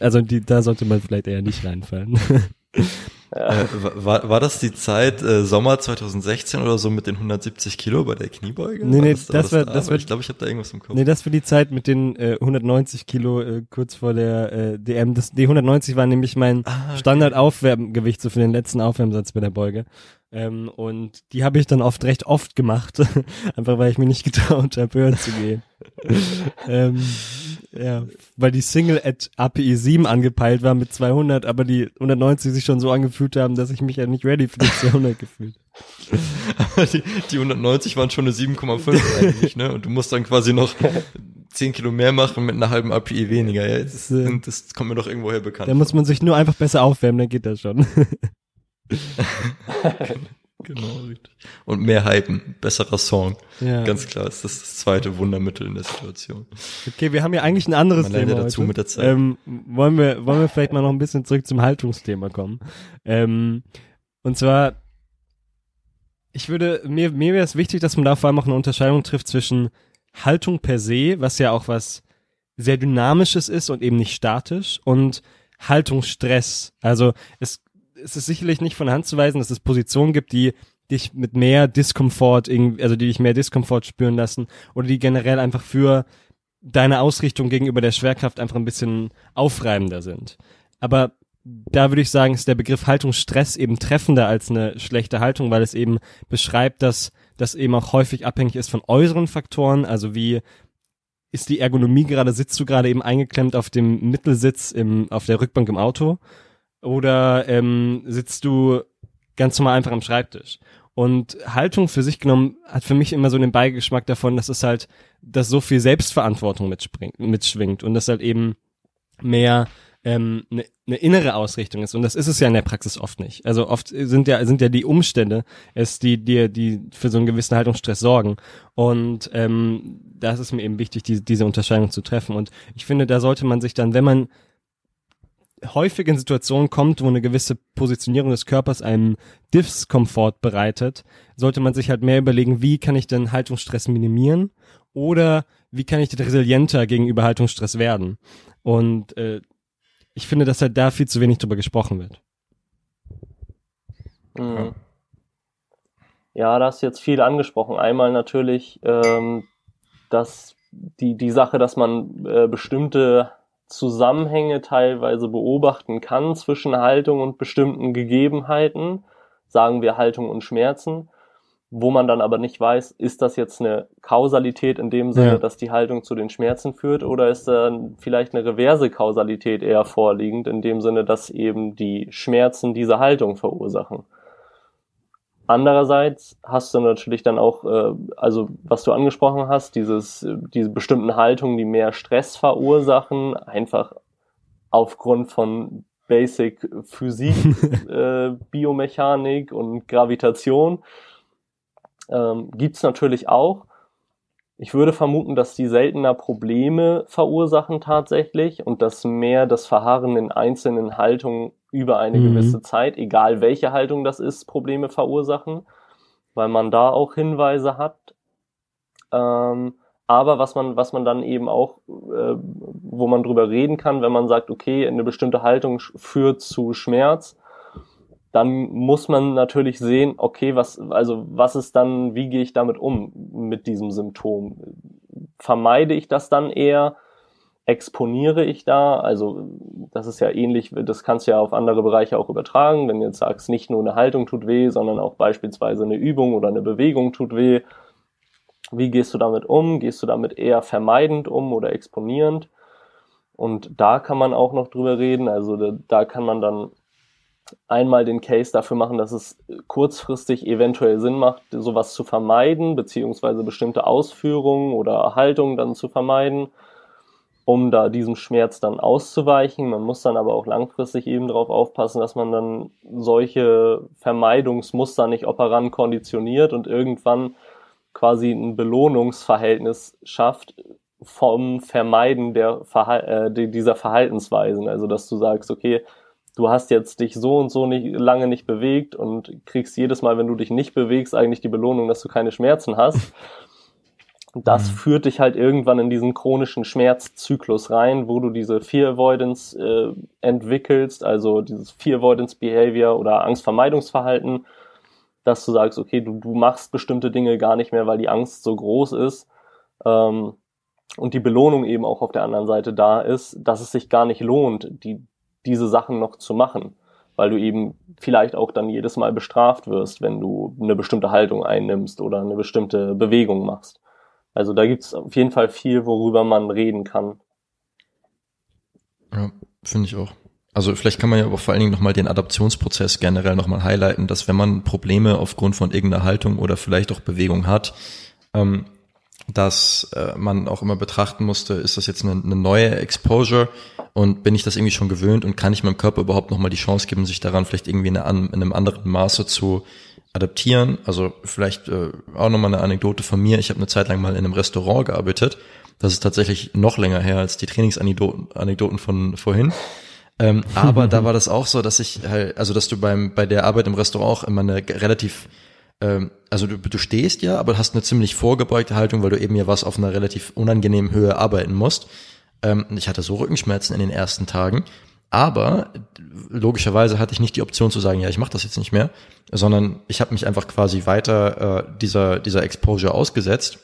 also die, da sollte man vielleicht eher nicht reinfallen. Äh, war, war das die Zeit äh, Sommer 2016 oder so mit den 170 Kilo bei der Kniebeuge? Nee, nee, das, das, war, das, war, ich glaube, ich habe da irgendwas im Kopf. Nee, das war die Zeit mit den äh, 190 Kilo äh, kurz vor der äh, DM. Das, die 190 war nämlich mein ah, okay. Standard-Aufwärmgewicht so für den letzten Aufwärmsatz bei der Beuge. Ähm, und die habe ich dann oft recht oft gemacht, einfach weil ich mir nicht getraut habe, höher zu gehen. ähm, ja, weil die Single at API 7 angepeilt war mit 200, aber die 190 sich schon so angefühlt haben, dass ich mich ja nicht ready für die 200 gefühlt. Aber die, die 190 waren schon eine 7,5 eigentlich, ne? Und du musst dann quasi noch 10 Kilo mehr machen mit einer halben API weniger. Ja, das, das, das kommt mir doch irgendwoher bekannt. Da muss man sich nur einfach besser aufwärmen, dann geht das schon. Genau, richtig. Und mehr hypen, besserer Song. Ja. Ganz klar, ist das das zweite Wundermittel in der Situation. Okay, wir haben ja eigentlich ein anderes Man Thema dazu heute. mit der Zeit. Ähm, wollen wir, wollen wir vielleicht mal noch ein bisschen zurück zum Haltungsthema kommen? Ähm, und zwar, ich würde, mir, mir wäre es wichtig, dass man da vor allem auch eine Unterscheidung trifft zwischen Haltung per se, was ja auch was sehr Dynamisches ist und eben nicht statisch, und Haltungsstress. Also es es ist sicherlich nicht von Hand zu weisen, dass es Positionen gibt, die dich mit mehr Diskomfort, also die dich mehr Diskomfort spüren lassen oder die generell einfach für deine Ausrichtung gegenüber der Schwerkraft einfach ein bisschen aufreibender sind. Aber da würde ich sagen, ist der Begriff Haltungsstress eben treffender als eine schlechte Haltung, weil es eben beschreibt, dass das eben auch häufig abhängig ist von äußeren Faktoren, also wie ist die Ergonomie gerade, sitzt du gerade eben eingeklemmt auf dem Mittelsitz im, auf der Rückbank im Auto oder ähm, sitzt du ganz normal einfach am Schreibtisch? Und Haltung für sich genommen hat für mich immer so den Beigeschmack davon, dass es halt, dass so viel Selbstverantwortung mitschwingt und das halt eben mehr ähm, eine ne innere Ausrichtung ist. Und das ist es ja in der Praxis oft nicht. Also oft sind ja, sind ja die Umstände es, die dir, die, die für so einen gewissen Haltungsstress sorgen. Und ähm, das ist mir eben wichtig, die, diese Unterscheidung zu treffen. Und ich finde, da sollte man sich dann, wenn man häufig in Situationen kommt, wo eine gewisse Positionierung des Körpers einem Diskomfort bereitet, sollte man sich halt mehr überlegen, wie kann ich denn Haltungsstress minimieren oder wie kann ich denn resilienter gegenüber Haltungsstress werden. Und äh, ich finde, dass halt da viel zu wenig drüber gesprochen wird. Mhm. Ja, da hast du jetzt viel angesprochen. Einmal natürlich, ähm, dass die, die Sache, dass man äh, bestimmte Zusammenhänge teilweise beobachten kann zwischen Haltung und bestimmten Gegebenheiten, sagen wir Haltung und Schmerzen, wo man dann aber nicht weiß, ist das jetzt eine Kausalität in dem Sinne, ja. dass die Haltung zu den Schmerzen führt, oder ist dann vielleicht eine reverse Kausalität eher vorliegend, in dem Sinne, dass eben die Schmerzen diese Haltung verursachen. Andererseits hast du natürlich dann auch, äh, also was du angesprochen hast, dieses, diese bestimmten Haltungen, die mehr Stress verursachen, einfach aufgrund von Basic Physik, äh, Biomechanik und Gravitation, ähm, gibt natürlich auch. Ich würde vermuten, dass die seltener Probleme verursachen tatsächlich und dass mehr das Verharren in einzelnen Haltungen über eine mhm. gewisse Zeit, egal welche Haltung das ist, Probleme verursachen, weil man da auch Hinweise hat. Ähm, aber was man, was man dann eben auch, äh, wo man drüber reden kann, wenn man sagt, okay, eine bestimmte Haltung führt zu Schmerz, dann muss man natürlich sehen, okay, was, also was ist dann, wie gehe ich damit um mit diesem Symptom? Vermeide ich das dann eher? exponiere ich da? Also das ist ja ähnlich, das kannst du ja auf andere Bereiche auch übertragen. Wenn du jetzt sagst, nicht nur eine Haltung tut weh, sondern auch beispielsweise eine Übung oder eine Bewegung tut weh. Wie gehst du damit um? Gehst du damit eher vermeidend um oder exponierend? Und da kann man auch noch drüber reden. Also da, da kann man dann einmal den Case dafür machen, dass es kurzfristig eventuell Sinn macht, sowas zu vermeiden, beziehungsweise bestimmte Ausführungen oder Haltungen dann zu vermeiden um da diesem Schmerz dann auszuweichen. Man muss dann aber auch langfristig eben darauf aufpassen, dass man dann solche Vermeidungsmuster nicht operant konditioniert und irgendwann quasi ein Belohnungsverhältnis schafft vom Vermeiden der Verhal äh, dieser Verhaltensweisen. Also dass du sagst, okay, du hast jetzt dich so und so nicht, lange nicht bewegt und kriegst jedes Mal, wenn du dich nicht bewegst, eigentlich die Belohnung, dass du keine Schmerzen hast. das mhm. führt dich halt irgendwann in diesen chronischen Schmerzzyklus rein, wo du diese Fear Avoidance äh, entwickelst, also dieses Fear Avoidance Behavior oder Angstvermeidungsverhalten, dass du sagst, okay, du, du machst bestimmte Dinge gar nicht mehr, weil die Angst so groß ist ähm, und die Belohnung eben auch auf der anderen Seite da ist, dass es sich gar nicht lohnt, die, diese Sachen noch zu machen, weil du eben vielleicht auch dann jedes Mal bestraft wirst, wenn du eine bestimmte Haltung einnimmst oder eine bestimmte Bewegung machst. Also da gibt's auf jeden Fall viel, worüber man reden kann. Ja, finde ich auch. Also vielleicht kann man ja aber vor allen Dingen nochmal den Adaptionsprozess generell nochmal highlighten, dass wenn man Probleme aufgrund von irgendeiner Haltung oder vielleicht auch Bewegung hat, ähm, dass äh, man auch immer betrachten musste, ist das jetzt eine, eine neue Exposure und bin ich das irgendwie schon gewöhnt und kann ich meinem Körper überhaupt nochmal die Chance geben, sich daran vielleicht irgendwie in, eine, in einem anderen Maße zu adaptieren. Also vielleicht äh, auch nochmal eine Anekdote von mir. Ich habe eine Zeit lang mal in einem Restaurant gearbeitet. Das ist tatsächlich noch länger her als die Trainingsanekdoten von vorhin. Ähm, aber da war das auch so, dass ich halt, also dass du beim bei der Arbeit im Restaurant auch immer eine relativ ähm, also du, du stehst ja, aber hast eine ziemlich vorgebeugte Haltung, weil du eben ja was auf einer relativ unangenehmen Höhe arbeiten musst. Ähm, ich hatte so Rückenschmerzen in den ersten Tagen aber logischerweise hatte ich nicht die Option zu sagen, ja, ich mache das jetzt nicht mehr, sondern ich habe mich einfach quasi weiter äh, dieser, dieser Exposure ausgesetzt.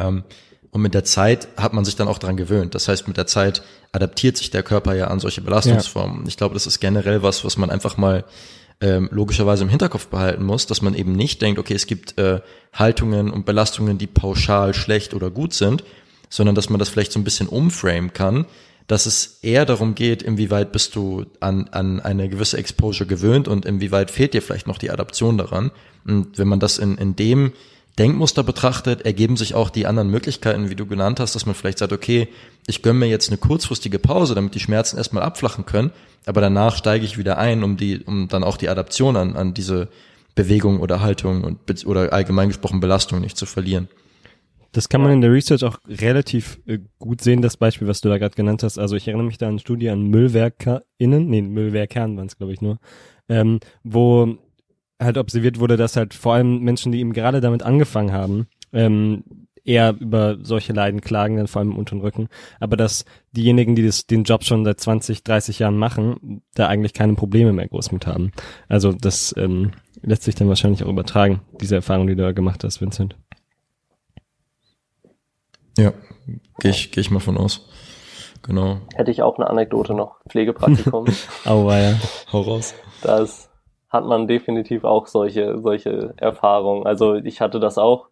Ähm, und mit der Zeit hat man sich dann auch dran gewöhnt. Das heißt, mit der Zeit adaptiert sich der Körper ja an solche Belastungsformen. Ja. Ich glaube, das ist generell was, was man einfach mal ähm, logischerweise im Hinterkopf behalten muss, dass man eben nicht denkt, okay, es gibt äh, Haltungen und Belastungen, die pauschal schlecht oder gut sind, sondern dass man das vielleicht so ein bisschen umframen kann dass es eher darum geht, inwieweit bist du an, an eine gewisse Exposure gewöhnt und inwieweit fehlt dir vielleicht noch die Adaption daran. Und wenn man das in, in dem Denkmuster betrachtet, ergeben sich auch die anderen Möglichkeiten, wie du genannt hast, dass man vielleicht sagt, okay, ich gönne mir jetzt eine kurzfristige Pause, damit die Schmerzen erstmal abflachen können, aber danach steige ich wieder ein, um die, um dann auch die Adaption an, an diese Bewegung oder Haltung und oder allgemein gesprochen Belastung nicht zu verlieren. Das kann man in der Research auch relativ äh, gut sehen, das Beispiel, was du da gerade genannt hast. Also ich erinnere mich da an eine Studie an MüllwerkerInnen, nee, Müllwerkern waren es, glaube ich, nur, ähm, wo halt observiert wurde, dass halt vor allem Menschen, die eben gerade damit angefangen haben, ähm, eher über solche Leiden klagen, dann vor allem im unteren Rücken. Aber dass diejenigen, die das, den Job schon seit 20, 30 Jahren machen, da eigentlich keine Probleme mehr groß mit haben. Also das ähm, lässt sich dann wahrscheinlich auch übertragen, diese Erfahrung, die du da gemacht hast, Vincent. Ja, gehe ich, geh ich mal von aus. Genau. Hätte ich auch eine Anekdote noch. Pflegepraktikum. Aua, ja. Hau raus. Das hat man definitiv auch solche, solche Erfahrungen. Also ich hatte das auch,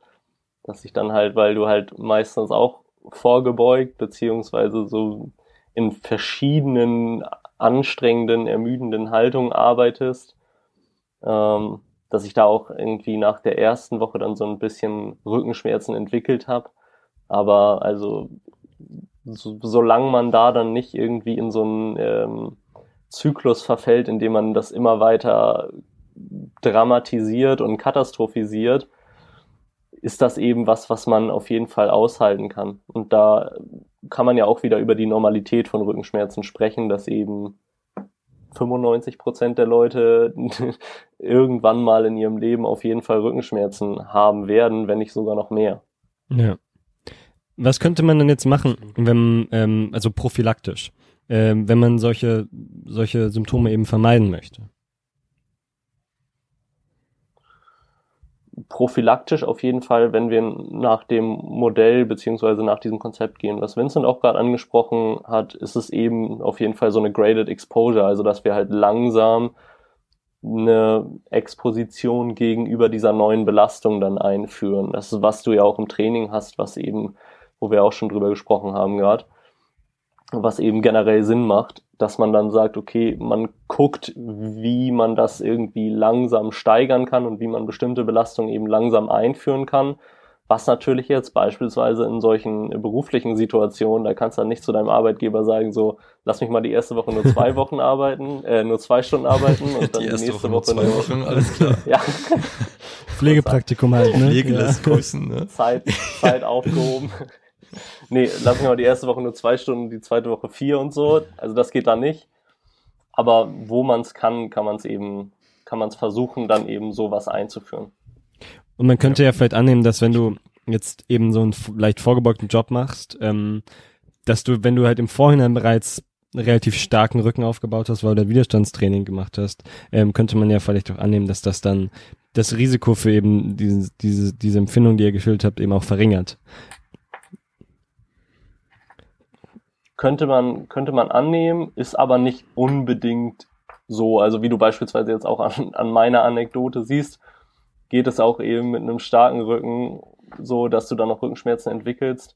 dass ich dann halt, weil du halt meistens auch vorgebeugt, beziehungsweise so in verschiedenen anstrengenden, ermüdenden Haltungen arbeitest, ähm, dass ich da auch irgendwie nach der ersten Woche dann so ein bisschen Rückenschmerzen entwickelt habe aber also so, solange man da dann nicht irgendwie in so einen ähm, Zyklus verfällt, in dem man das immer weiter dramatisiert und katastrophisiert, ist das eben was, was man auf jeden Fall aushalten kann. Und da kann man ja auch wieder über die Normalität von Rückenschmerzen sprechen, dass eben 95 Prozent der Leute irgendwann mal in ihrem Leben auf jeden Fall Rückenschmerzen haben werden, wenn nicht sogar noch mehr. Ja. Was könnte man denn jetzt machen, wenn, ähm, also prophylaktisch, ähm, wenn man solche, solche Symptome eben vermeiden möchte? prophylaktisch auf jeden Fall, wenn wir nach dem Modell beziehungsweise nach diesem Konzept gehen. Was Vincent auch gerade angesprochen hat, ist es eben auf jeden Fall so eine graded exposure, also dass wir halt langsam eine Exposition gegenüber dieser neuen Belastung dann einführen. Das ist, was du ja auch im Training hast, was eben wo wir auch schon drüber gesprochen haben gerade, was eben generell Sinn macht, dass man dann sagt, okay, man guckt, wie man das irgendwie langsam steigern kann und wie man bestimmte Belastungen eben langsam einführen kann. Was natürlich jetzt beispielsweise in solchen beruflichen Situationen, da kannst du dann nicht zu deinem Arbeitgeber sagen, so, lass mich mal die erste Woche nur zwei Wochen arbeiten, äh, nur zwei Stunden arbeiten und dann die, die nächste Woche, Woche nur zwei Wochen, alles klar. ja. Pflegepraktikum halt, ne? Pflege lässt ja. grüßen, ne? Zeit, Zeit aufgehoben nee, lass mich mal die erste Woche nur zwei Stunden, die zweite Woche vier und so. Also das geht da nicht. Aber wo man es kann, kann man es eben, kann man es versuchen, dann eben sowas einzuführen. Und man könnte ja. ja vielleicht annehmen, dass wenn du jetzt eben so einen leicht vorgebeugten Job machst, ähm, dass du, wenn du halt im Vorhinein bereits relativ starken Rücken aufgebaut hast, weil du Widerstandstraining gemacht hast, ähm, könnte man ja vielleicht auch annehmen, dass das dann das Risiko für eben diese, diese, diese Empfindung, die ihr geschildert habt, eben auch verringert. Könnte man, könnte man annehmen, ist aber nicht unbedingt so. Also wie du beispielsweise jetzt auch an, an meiner Anekdote siehst, geht es auch eben mit einem starken Rücken so, dass du dann noch Rückenschmerzen entwickelst.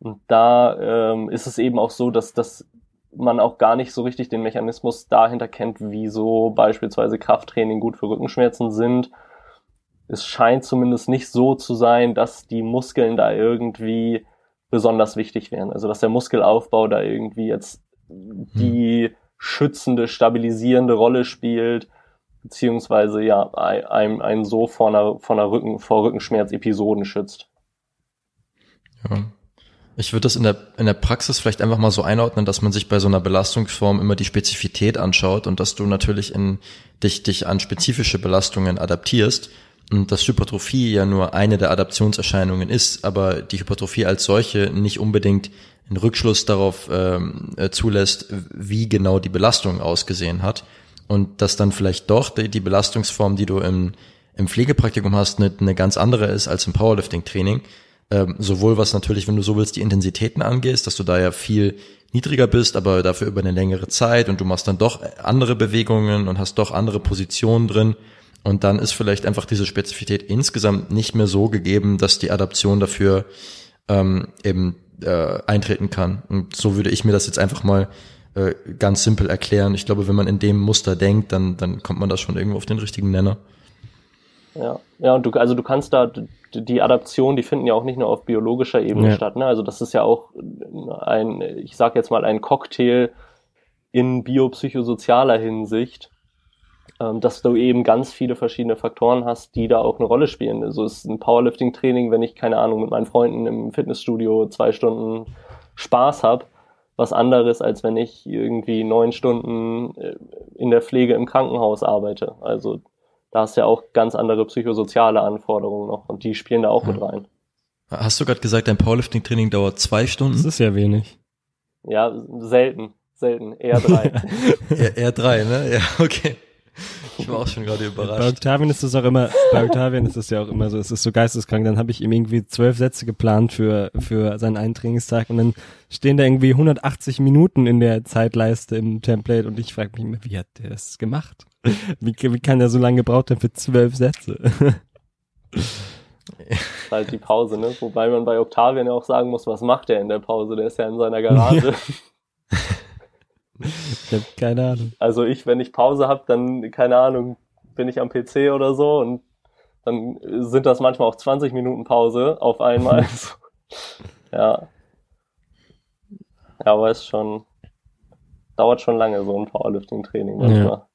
Und da ähm, ist es eben auch so, dass, dass man auch gar nicht so richtig den Mechanismus dahinter kennt, wieso beispielsweise Krafttraining gut für Rückenschmerzen sind. Es scheint zumindest nicht so zu sein, dass die Muskeln da irgendwie besonders wichtig wären. Also dass der Muskelaufbau da irgendwie jetzt die schützende, stabilisierende Rolle spielt, beziehungsweise ja, einem, einen so vor einer, vor einer Rücken, vor Rückenschmerz-Episoden schützt. Ja. Ich würde das in der, in der Praxis vielleicht einfach mal so einordnen, dass man sich bei so einer Belastungsform immer die Spezifität anschaut und dass du natürlich in dich, dich an spezifische Belastungen adaptierst und dass Hypertrophie ja nur eine der Adaptionserscheinungen ist, aber die Hypertrophie als solche nicht unbedingt einen Rückschluss darauf ähm, äh, zulässt, wie genau die Belastung ausgesehen hat und dass dann vielleicht doch die, die Belastungsform, die du im, im Pflegepraktikum hast, eine, eine ganz andere ist als im Powerlifting-Training. Ähm, sowohl was natürlich, wenn du so willst, die Intensitäten angehst, dass du da ja viel niedriger bist, aber dafür über eine längere Zeit und du machst dann doch andere Bewegungen und hast doch andere Positionen drin und dann ist vielleicht einfach diese Spezifität insgesamt nicht mehr so gegeben, dass die Adaption dafür ähm, eben äh, eintreten kann. Und so würde ich mir das jetzt einfach mal äh, ganz simpel erklären. Ich glaube, wenn man in dem Muster denkt, dann, dann kommt man da schon irgendwo auf den richtigen Nenner. Ja, ja, und du, also du kannst da die Adaption, die finden ja auch nicht nur auf biologischer Ebene ja. statt. Ne? Also das ist ja auch ein, ich sag jetzt mal, ein Cocktail in biopsychosozialer Hinsicht dass du eben ganz viele verschiedene Faktoren hast, die da auch eine Rolle spielen. Also es ist ein Powerlifting-Training, wenn ich, keine Ahnung, mit meinen Freunden im Fitnessstudio zwei Stunden Spaß habe, was anderes, als wenn ich irgendwie neun Stunden äh, in der Pflege im Krankenhaus arbeite. Also da hast du ja auch ganz andere psychosoziale Anforderungen noch und die spielen da auch ja. mit rein. Hast du gerade gesagt, dein Powerlifting-Training dauert zwei Stunden? Das ist ja wenig. Ja, selten, selten, eher drei. eher, eher drei, ne? Ja, okay. Ich war auch schon gerade überrascht. Bei Octavian ist es auch immer, bei Octavian ist es ja auch immer so, es ist so geisteskrank. Dann habe ich ihm irgendwie zwölf Sätze geplant für, für seinen einen Trainingstag und dann stehen da irgendwie 180 Minuten in der Zeitleiste im Template und ich frage mich immer, wie hat der das gemacht? Wie, wie kann der so lange gebraucht haben für zwölf Sätze? halt die Pause, ne? Wobei man bei Octavian ja auch sagen muss, was macht er in der Pause? Der ist ja in seiner Garage. Ich habe keine Ahnung. Also ich, wenn ich Pause habe, dann, keine Ahnung, bin ich am PC oder so und dann sind das manchmal auch 20 Minuten Pause auf einmal. ja. Ja, aber es ist schon, dauert schon lange, so ein Powerlifting-Training manchmal. Ja.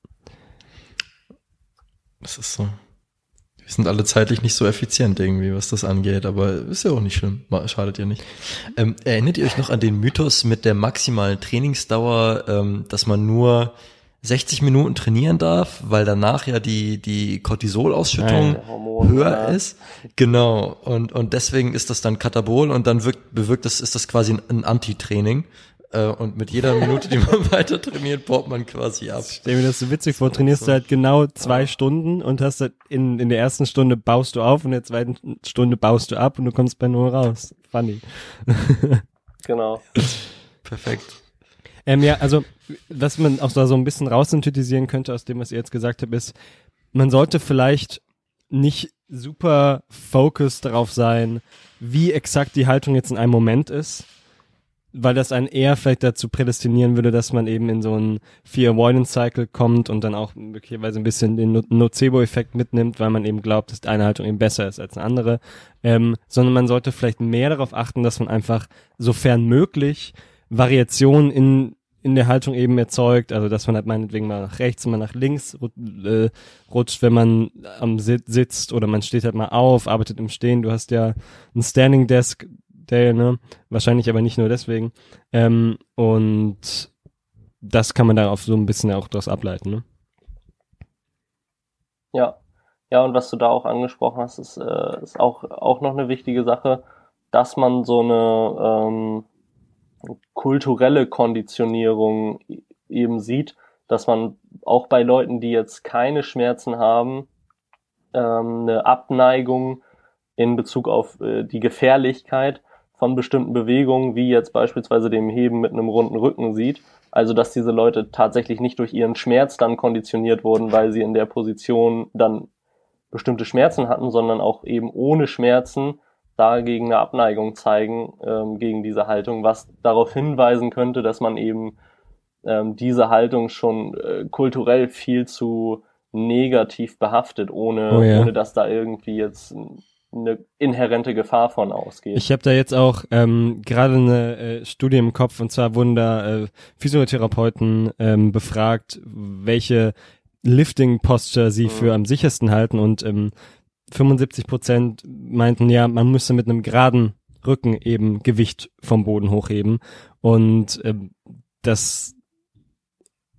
Das ist so. Wir sind alle zeitlich nicht so effizient irgendwie, was das angeht, aber ist ja auch nicht schlimm, schadet ja nicht. Ähm, erinnert ihr euch noch an den Mythos mit der maximalen Trainingsdauer, ähm, dass man nur 60 Minuten trainieren darf, weil danach ja die, die Cortisolausschüttung höher ja. ist. Genau. Und, und deswegen ist das dann Katabol und dann wirkt, bewirkt das, ist das quasi ein Anti-Training. Äh, und mit jeder Minute, die man weiter trainiert, baut man quasi ab. Stell mir das so witzig vor, trainierst du halt genau zwei ja. Stunden und hast halt in, in der ersten Stunde baust du auf und in der zweiten Stunde baust du ab und du kommst bei null raus. Funny. genau. Perfekt. Ähm, ja, also, was man auch da so ein bisschen raussynthetisieren könnte aus dem, was ihr jetzt gesagt habt, ist, man sollte vielleicht nicht super focused darauf sein, wie exakt die Haltung jetzt in einem Moment ist, weil das einen eher vielleicht dazu prädestinieren würde, dass man eben in so einen Fear Avoidance Cycle kommt und dann auch möglicherweise ein bisschen den Nocebo-Effekt mitnimmt, weil man eben glaubt, dass eine Haltung eben besser ist als eine andere, ähm, sondern man sollte vielleicht mehr darauf achten, dass man einfach sofern möglich Variationen in in der Haltung eben erzeugt, also dass man halt meinetwegen mal nach rechts, mal nach links äh, rutscht, wenn man am Sit sitzt oder man steht halt mal auf, arbeitet im Stehen. Du hast ja ein Standing Desk, Day, ne? Wahrscheinlich aber nicht nur deswegen. Ähm, und das kann man darauf so ein bisschen auch daraus ableiten, ne? Ja. Ja, und was du da auch angesprochen hast, ist, äh, ist auch, auch noch eine wichtige Sache, dass man so eine ähm, kulturelle Konditionierung eben sieht, dass man auch bei Leuten, die jetzt keine Schmerzen haben, ähm, eine Abneigung in Bezug auf äh, die Gefährlichkeit von bestimmten Bewegungen, wie jetzt beispielsweise dem Heben mit einem runden Rücken sieht. Also, dass diese Leute tatsächlich nicht durch ihren Schmerz dann konditioniert wurden, weil sie in der Position dann bestimmte Schmerzen hatten, sondern auch eben ohne Schmerzen dagegen eine Abneigung zeigen ähm, gegen diese Haltung, was darauf hinweisen könnte, dass man eben ähm, diese Haltung schon äh, kulturell viel zu negativ behaftet, ohne, oh ja. ohne dass da irgendwie jetzt eine inhärente Gefahr von ausgeht. Ich habe da jetzt auch ähm, gerade eine äh, Studie im Kopf und zwar wurden da äh, Physiotherapeuten ähm, befragt, welche Lifting Posture sie mhm. für am sichersten halten und ähm, 75 Prozent meinten ja, man müsste mit einem geraden Rücken eben Gewicht vom Boden hochheben und ähm, das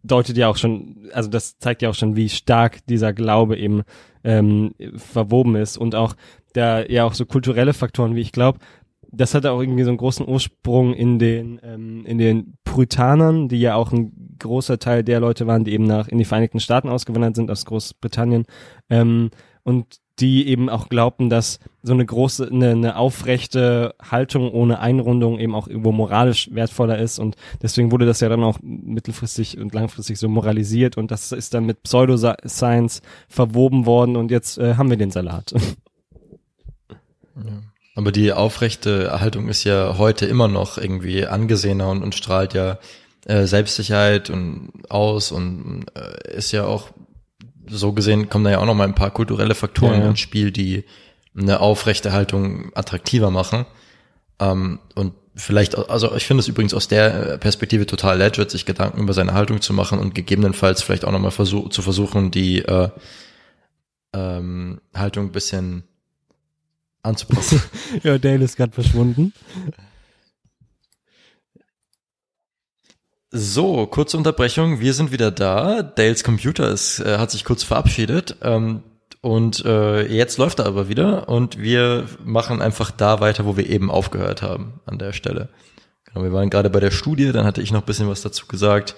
deutet ja auch schon, also das zeigt ja auch schon, wie stark dieser Glaube eben ähm, verwoben ist und auch da ja auch so kulturelle Faktoren, wie ich glaube, das hat auch irgendwie so einen großen Ursprung in den ähm, in den Puritanern, die ja auch ein großer Teil der Leute waren, die eben nach in die Vereinigten Staaten ausgewandert sind aus Großbritannien. Ähm, und die eben auch glaubten, dass so eine große, eine, eine aufrechte Haltung ohne Einrundung eben auch irgendwo moralisch wertvoller ist. Und deswegen wurde das ja dann auch mittelfristig und langfristig so moralisiert. Und das ist dann mit Pseudoscience verwoben worden. Und jetzt äh, haben wir den Salat. Ja. Aber die aufrechte Erhaltung ist ja heute immer noch irgendwie angesehener und, und strahlt ja äh, Selbstsicherheit und aus und äh, ist ja auch so gesehen kommen da ja auch noch mal ein paar kulturelle Faktoren ja, ins Spiel, die eine aufrechte Haltung attraktiver machen. Ähm, und vielleicht, also ich finde es übrigens aus der Perspektive total legit, sich Gedanken über seine Haltung zu machen und gegebenenfalls vielleicht auch nochmal versuch, zu versuchen, die äh, ähm, Haltung ein bisschen anzupassen. ja, Dale ist gerade verschwunden. So, kurze Unterbrechung. Wir sind wieder da. Dales Computer ist, äh, hat sich kurz verabschiedet. Ähm, und äh, jetzt läuft er aber wieder und wir machen einfach da weiter, wo wir eben aufgehört haben an der Stelle. Genau, wir waren gerade bei der Studie, dann hatte ich noch ein bisschen was dazu gesagt,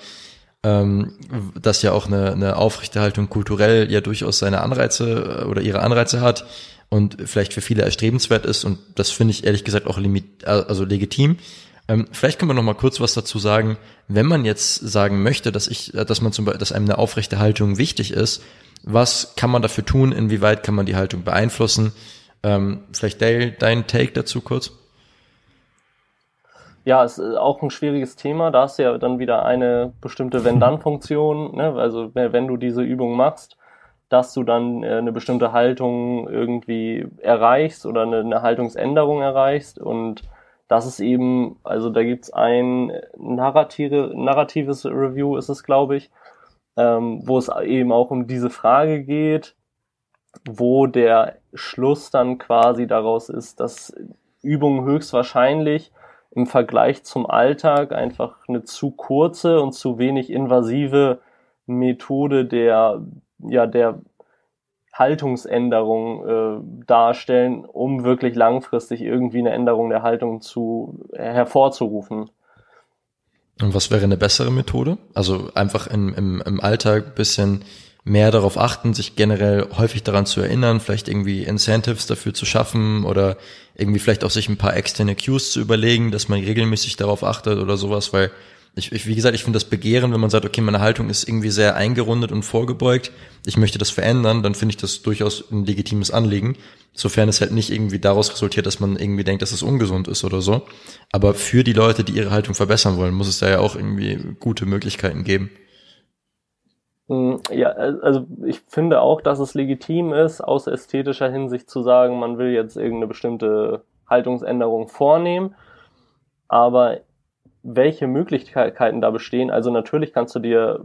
ähm, dass ja auch eine, eine Aufrechterhaltung kulturell ja durchaus seine Anreize äh, oder ihre Anreize hat und vielleicht für viele erstrebenswert ist und das finde ich ehrlich gesagt auch limit, also legitim. Ähm, vielleicht können wir noch mal kurz was dazu sagen, wenn man jetzt sagen möchte, dass ich, dass man zum Beispiel, dass einem eine aufrechte Haltung wichtig ist, was kann man dafür tun? Inwieweit kann man die Haltung beeinflussen? Ähm, vielleicht Dale, dein Take dazu kurz? Ja, ist auch ein schwieriges Thema. Da hast du ja dann wieder eine bestimmte Wenn-Dann-Funktion. Ne? Also wenn du diese Übung machst, dass du dann äh, eine bestimmte Haltung irgendwie erreichst oder eine, eine Haltungsänderung erreichst. Und das ist eben, also da gibt's ein narrative, narratives Review, ist es, glaube ich, ähm, wo es eben auch um diese Frage geht, wo der Schluss dann quasi daraus ist, dass Übungen höchstwahrscheinlich im Vergleich zum Alltag einfach eine zu kurze und zu wenig invasive Methode der, ja, der Haltungsänderung äh, darstellen, um wirklich langfristig irgendwie eine Änderung der Haltung zu hervorzurufen. Und was wäre eine bessere Methode? Also einfach im, im, im Alltag bisschen mehr darauf achten, sich generell häufig daran zu erinnern, vielleicht irgendwie Incentives dafür zu schaffen oder irgendwie vielleicht auch sich ein paar externe Cues zu überlegen, dass man regelmäßig darauf achtet oder sowas, weil ich, ich wie gesagt, ich finde das Begehren, wenn man sagt, okay, meine Haltung ist irgendwie sehr eingerundet und vorgebeugt, ich möchte das verändern, dann finde ich das durchaus ein legitimes Anliegen, sofern es halt nicht irgendwie daraus resultiert, dass man irgendwie denkt, dass es ungesund ist oder so. Aber für die Leute, die ihre Haltung verbessern wollen, muss es da ja auch irgendwie gute Möglichkeiten geben. Hm, ja, also ich finde auch, dass es legitim ist, aus ästhetischer Hinsicht zu sagen, man will jetzt irgendeine bestimmte Haltungsänderung vornehmen. Aber welche Möglichkeiten da bestehen. Also natürlich kannst du dir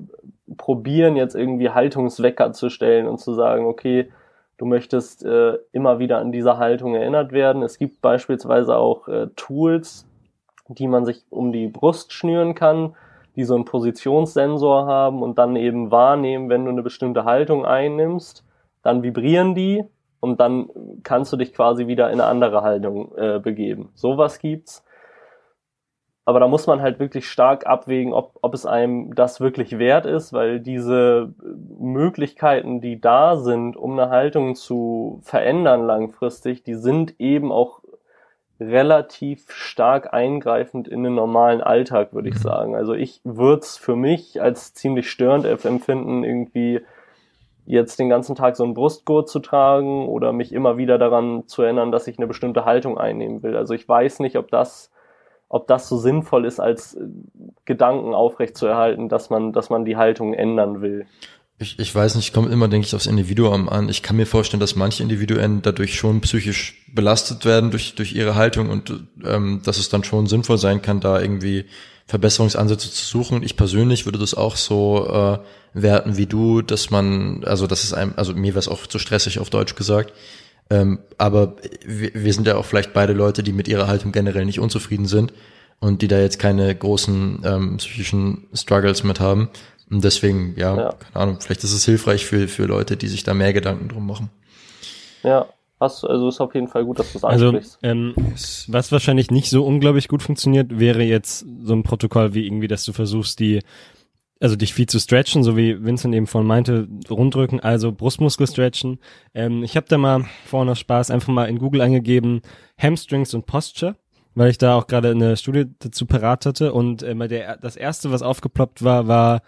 probieren, jetzt irgendwie Haltungswecker zu stellen und zu sagen, okay, du möchtest äh, immer wieder an diese Haltung erinnert werden. Es gibt beispielsweise auch äh, Tools, die man sich um die Brust schnüren kann, die so einen Positionssensor haben und dann eben wahrnehmen, wenn du eine bestimmte Haltung einnimmst, dann vibrieren die und dann kannst du dich quasi wieder in eine andere Haltung äh, begeben. Sowas gibt's. Aber da muss man halt wirklich stark abwägen, ob, ob es einem das wirklich wert ist, weil diese Möglichkeiten, die da sind, um eine Haltung zu verändern langfristig, die sind eben auch relativ stark eingreifend in den normalen Alltag, würde ich mhm. sagen. Also ich würde es für mich als ziemlich störend empfinden, irgendwie jetzt den ganzen Tag so einen Brustgurt zu tragen oder mich immer wieder daran zu erinnern, dass ich eine bestimmte Haltung einnehmen will. Also ich weiß nicht, ob das ob das so sinnvoll ist, als äh, Gedanken aufrechtzuerhalten, dass man, dass man die Haltung ändern will. Ich, ich weiß nicht, kommt immer, denke ich, aufs Individuum an. Ich kann mir vorstellen, dass manche Individuen dadurch schon psychisch belastet werden durch, durch ihre Haltung und ähm, dass es dann schon sinnvoll sein kann, da irgendwie Verbesserungsansätze zu suchen. Ich persönlich würde das auch so äh, werten wie du, dass man, also das ist einem, also mir wäre es auch zu stressig auf Deutsch gesagt, ähm, aber wir, wir sind ja auch vielleicht beide Leute, die mit ihrer Haltung generell nicht unzufrieden sind und die da jetzt keine großen ähm, psychischen Struggles mit haben. Und deswegen, ja, ja, keine Ahnung, vielleicht ist es hilfreich für, für Leute, die sich da mehr Gedanken drum machen. Ja, hast, also ist auf jeden Fall gut, dass du das also, ansprichst. Also, ähm, was wahrscheinlich nicht so unglaublich gut funktioniert, wäre jetzt so ein Protokoll wie irgendwie, dass du versuchst, die also dich viel zu stretchen, so wie Vincent eben vorhin meinte, runddrücken, also Brustmuskel stretchen. Ähm, ich habe da mal vorhin aus Spaß einfach mal in Google eingegeben Hamstrings und Posture, weil ich da auch gerade eine Studie dazu parat hatte und äh, der, das erste, was aufgeploppt war, war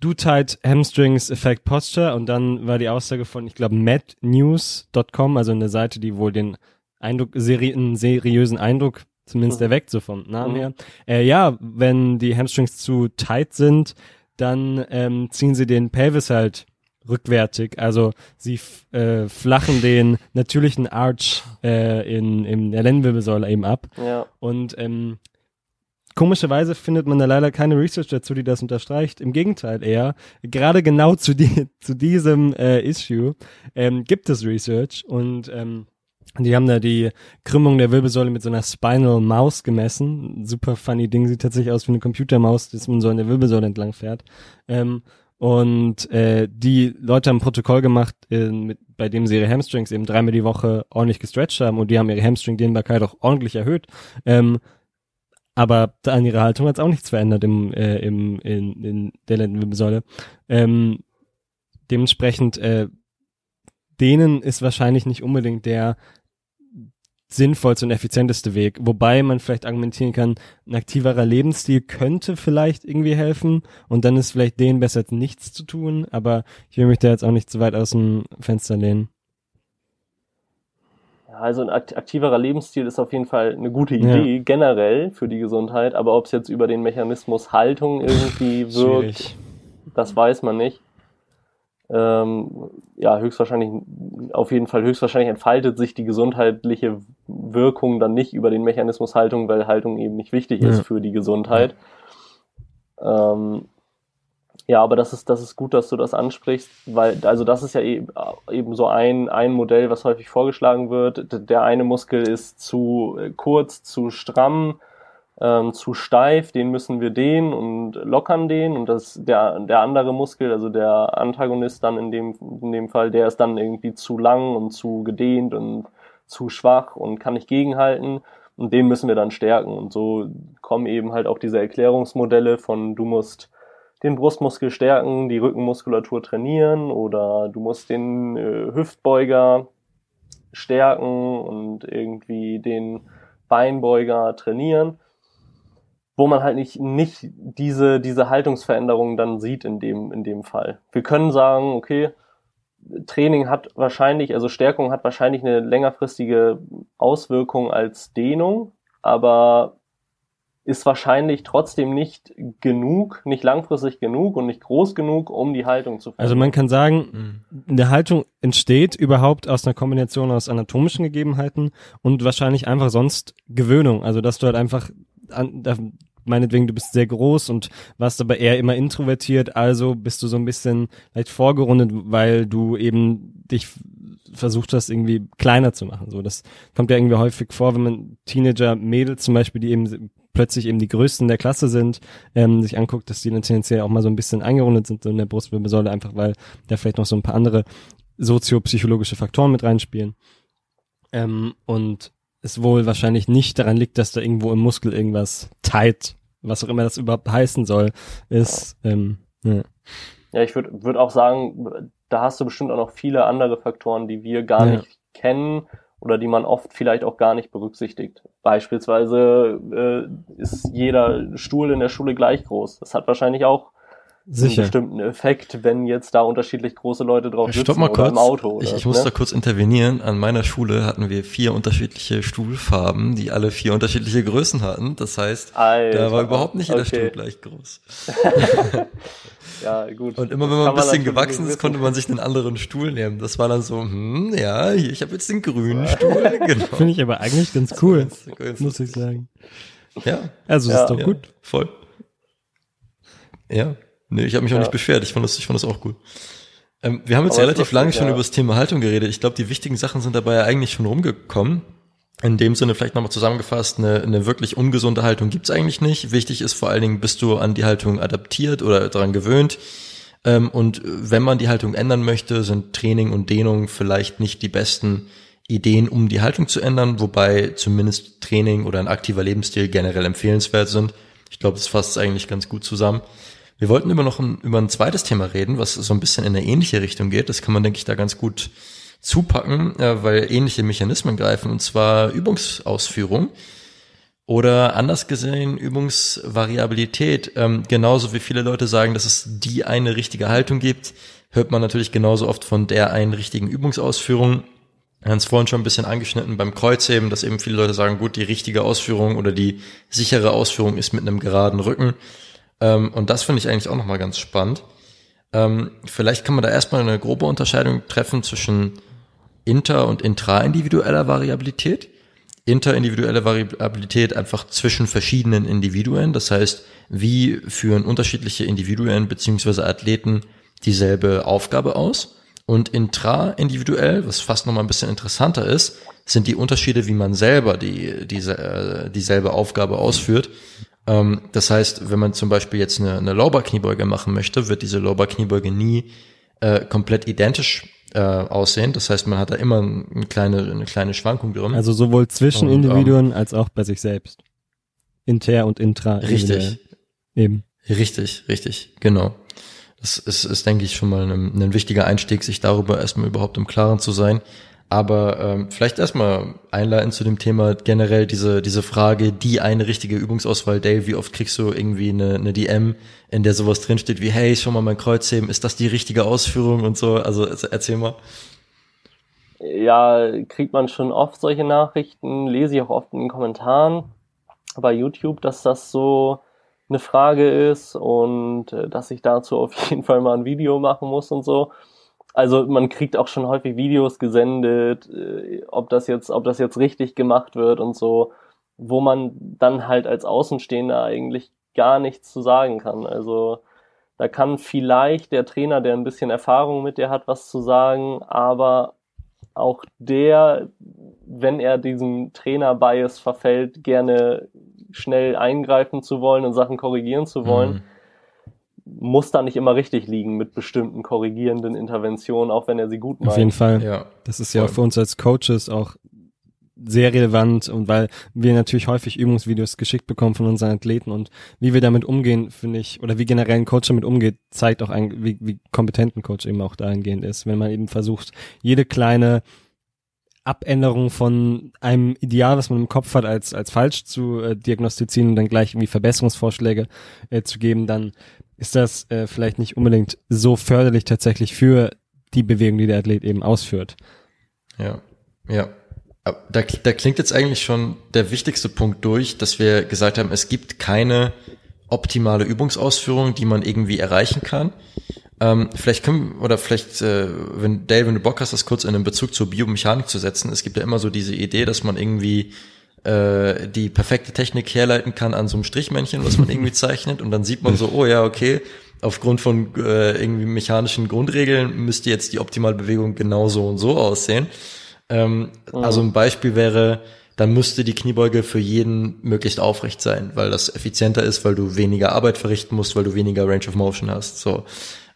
Do Tight Hamstrings Effect Posture und dann war die Aussage von, ich glaube, madnews.com, also eine Seite, die wohl den Eindruck, seri einen seriösen Eindruck zumindest mhm. erweckt, so vom Namen mhm. her. Äh, ja, wenn die Hamstrings zu tight sind, dann ähm, ziehen sie den Pelvis halt rückwärtig. Also sie äh, flachen den natürlichen Arch äh, in, in der Lendenwirbelsäule eben ab. Ja. Und ähm, komischerweise findet man da leider keine Research dazu, die das unterstreicht. Im Gegenteil eher, gerade genau zu, die, zu diesem äh, Issue ähm, gibt es Research und ähm, die haben da die Krümmung der Wirbelsäule mit so einer Spinal Maus gemessen. Super funny Ding, sieht tatsächlich aus wie eine Computermaus, das man so an der Wirbelsäule entlang fährt. Ähm, und äh, die Leute haben ein Protokoll gemacht, äh, mit, bei dem sie ihre Hamstrings eben dreimal die Woche ordentlich gestretcht haben und die haben ihre Hamstring-Dehnbarkeit auch ordentlich erhöht. Ähm, aber an ihrer Haltung hat es auch nichts verändert im, äh, im, in, in der Lendenwirbelsäule. Ähm, dementsprechend, äh, denen ist wahrscheinlich nicht unbedingt der sinnvollste und effizienteste Weg. Wobei man vielleicht argumentieren kann, ein aktiverer Lebensstil könnte vielleicht irgendwie helfen und dann ist vielleicht denen besser als nichts zu tun, aber ich will mich da jetzt auch nicht zu weit aus dem Fenster lehnen. Ja, also ein aktiverer Lebensstil ist auf jeden Fall eine gute Idee, ja. generell für die Gesundheit, aber ob es jetzt über den Mechanismus Haltung irgendwie wirkt, das weiß man nicht ähm, ja, höchstwahrscheinlich, auf jeden Fall höchstwahrscheinlich entfaltet sich die gesundheitliche Wirkung dann nicht über den Mechanismus Haltung, weil Haltung eben nicht wichtig ja. ist für die Gesundheit. Ähm, ja, aber das ist, das ist gut, dass du das ansprichst, weil, also das ist ja eben, eben so ein, ein Modell, was häufig vorgeschlagen wird. Der eine Muskel ist zu kurz, zu stramm, ähm, zu steif, den müssen wir dehnen und lockern den und das der der andere Muskel, also der Antagonist dann in dem in dem Fall, der ist dann irgendwie zu lang und zu gedehnt und zu schwach und kann nicht gegenhalten und den müssen wir dann stärken. Und so kommen eben halt auch diese Erklärungsmodelle von du musst den Brustmuskel stärken, die Rückenmuskulatur trainieren oder du musst den äh, Hüftbeuger stärken und irgendwie den Beinbeuger trainieren wo man halt nicht, nicht diese, diese Haltungsveränderung dann sieht in dem, in dem Fall. Wir können sagen, okay, Training hat wahrscheinlich, also Stärkung hat wahrscheinlich eine längerfristige Auswirkung als Dehnung, aber ist wahrscheinlich trotzdem nicht genug, nicht langfristig genug und nicht groß genug, um die Haltung zu verändern. Also man kann sagen, mhm. eine Haltung entsteht überhaupt aus einer Kombination aus anatomischen Gegebenheiten und wahrscheinlich einfach sonst Gewöhnung. Also dass du halt einfach an, da, meinetwegen, du bist sehr groß und warst aber eher immer introvertiert, also bist du so ein bisschen vielleicht vorgerundet, weil du eben dich versucht hast, irgendwie kleiner zu machen. So, das kommt ja irgendwie häufig vor, wenn man Teenager, Mädels zum Beispiel, die eben plötzlich eben die größten der Klasse sind, ähm, sich anguckt, dass die dann tendenziell auch mal so ein bisschen eingerundet sind so in der Brustwirbelsäule, einfach weil da vielleicht noch so ein paar andere soziopsychologische Faktoren mit reinspielen. Ähm, und es wohl wahrscheinlich nicht daran liegt, dass da irgendwo im Muskel irgendwas tight, was auch immer das überhaupt heißen soll, ist. Ähm, ja. ja, ich würde würd auch sagen, da hast du bestimmt auch noch viele andere Faktoren, die wir gar ja. nicht kennen oder die man oft vielleicht auch gar nicht berücksichtigt. Beispielsweise äh, ist jeder Stuhl in der Schule gleich groß. Das hat wahrscheinlich auch Sicher. einen bestimmten Effekt, wenn jetzt da unterschiedlich große Leute drauf sitzen Stopp mal oder kurz. im Auto. Oder, ich, ich muss ne? da kurz intervenieren. An meiner Schule hatten wir vier unterschiedliche Stuhlfarben, die alle vier unterschiedliche Größen hatten. Das heißt, Alter, da war überhaupt nicht jeder okay. Stuhl gleich groß. ja, gut. Und immer wenn man ein bisschen gewachsen ist, konnte man sich einen anderen Stuhl nehmen. Das war dann so, hm, ja, hier, ich habe jetzt den grünen Stuhl. Genau. Finde ich aber eigentlich ganz cool, muss ich sagen. Ja. Also, das ja. ist doch gut. Ja, voll. Ja. Nee, ich habe mich ja. auch nicht beschwert. Ich fand das, ich fand das auch gut. Ähm, wir haben jetzt Aber relativ lange schon ja. über das Thema Haltung geredet. Ich glaube, die wichtigen Sachen sind dabei ja eigentlich schon rumgekommen. In dem Sinne vielleicht nochmal zusammengefasst, eine, eine wirklich ungesunde Haltung gibt's eigentlich nicht. Wichtig ist vor allen Dingen, bist du an die Haltung adaptiert oder daran gewöhnt. Ähm, und wenn man die Haltung ändern möchte, sind Training und Dehnung vielleicht nicht die besten Ideen, um die Haltung zu ändern, wobei zumindest Training oder ein aktiver Lebensstil generell empfehlenswert sind. Ich glaube, das fasst eigentlich ganz gut zusammen. Wir wollten immer noch ein, über ein zweites Thema reden, was so ein bisschen in eine ähnliche Richtung geht. Das kann man, denke ich, da ganz gut zupacken, äh, weil ähnliche Mechanismen greifen, und zwar Übungsausführung oder anders gesehen Übungsvariabilität. Ähm, genauso wie viele Leute sagen, dass es die eine richtige Haltung gibt, hört man natürlich genauso oft von der einen richtigen Übungsausführung. Hans vorhin schon ein bisschen angeschnitten beim Kreuzheben, dass eben viele Leute sagen, gut, die richtige Ausführung oder die sichere Ausführung ist mit einem geraden Rücken. Ähm, und das finde ich eigentlich auch nochmal ganz spannend. Ähm, vielleicht kann man da erstmal eine grobe Unterscheidung treffen zwischen inter- und intraindividueller Variabilität. interindividuelle Variabilität einfach zwischen verschiedenen Individuen. Das heißt, wie führen unterschiedliche Individuen beziehungsweise Athleten dieselbe Aufgabe aus? Und intraindividuell, was fast nochmal ein bisschen interessanter ist, sind die Unterschiede, wie man selber die, diese, äh, dieselbe Aufgabe ausführt. Ähm, das heißt, wenn man zum Beispiel jetzt eine, eine Lowbar-Kniebeuge machen möchte, wird diese Lowbar-Kniebeuge nie äh, komplett identisch äh, aussehen. Das heißt, man hat da immer eine kleine, eine kleine Schwankung drin. Also sowohl zwischen und, Individuen ähm, als auch bei sich selbst. Inter und intra. Richtig. Eben. Richtig, richtig, genau. Das ist, ist denke ich, schon mal ein, ein wichtiger Einstieg, sich darüber erstmal überhaupt im Klaren zu sein. Aber ähm, vielleicht erstmal einleiten zu dem Thema generell diese, diese Frage, die eine richtige Übungsauswahl, Dale, wie oft kriegst du irgendwie eine, eine DM, in der sowas drinsteht wie, hey, schau mal mein Kreuzheben, ist das die richtige Ausführung und so? Also erzähl mal. Ja, kriegt man schon oft solche Nachrichten, lese ich auch oft in den Kommentaren bei YouTube, dass das so eine Frage ist und äh, dass ich dazu auf jeden Fall mal ein Video machen muss und so also man kriegt auch schon häufig Videos gesendet, äh, ob das jetzt, ob das jetzt richtig gemacht wird und so, wo man dann halt als Außenstehender eigentlich gar nichts zu sagen kann. Also da kann vielleicht der Trainer, der ein bisschen Erfahrung mit dir hat, was zu sagen, aber auch der, wenn er diesem Trainer-Bias verfällt, gerne schnell eingreifen zu wollen und Sachen korrigieren zu wollen. Mhm muss da nicht immer richtig liegen mit bestimmten korrigierenden Interventionen, auch wenn er sie gut macht. Auf jeden Fall. Ja. Das ist ja für uns als Coaches auch sehr relevant und weil wir natürlich häufig Übungsvideos geschickt bekommen von unseren Athleten und wie wir damit umgehen, finde ich, oder wie generell ein Coach damit umgeht, zeigt auch ein, wie, wie kompetent ein Coach eben auch dahingehend ist. Wenn man eben versucht, jede kleine Abänderung von einem Ideal, was man im Kopf hat, als, als falsch zu äh, diagnostizieren und dann gleich irgendwie Verbesserungsvorschläge äh, zu geben, dann ist das äh, vielleicht nicht unbedingt so förderlich tatsächlich für die Bewegung, die der Athlet eben ausführt. Ja, ja. Da, da klingt jetzt eigentlich schon der wichtigste Punkt durch, dass wir gesagt haben, es gibt keine optimale Übungsausführung, die man irgendwie erreichen kann. Ähm, vielleicht können oder vielleicht, äh, wenn Dale, wenn du Bock hast, das kurz in einen Bezug zur Biomechanik zu setzen. Es gibt ja immer so diese Idee, dass man irgendwie äh, die perfekte Technik herleiten kann an so einem Strichmännchen, was man irgendwie zeichnet und dann sieht man so, oh ja, okay, aufgrund von äh, irgendwie mechanischen Grundregeln müsste jetzt die optimale Bewegung genau so und so aussehen. Ähm, mhm. Also ein Beispiel wäre, dann müsste die Kniebeuge für jeden möglichst aufrecht sein, weil das effizienter ist, weil du weniger Arbeit verrichten musst, weil du weniger Range of Motion hast. So,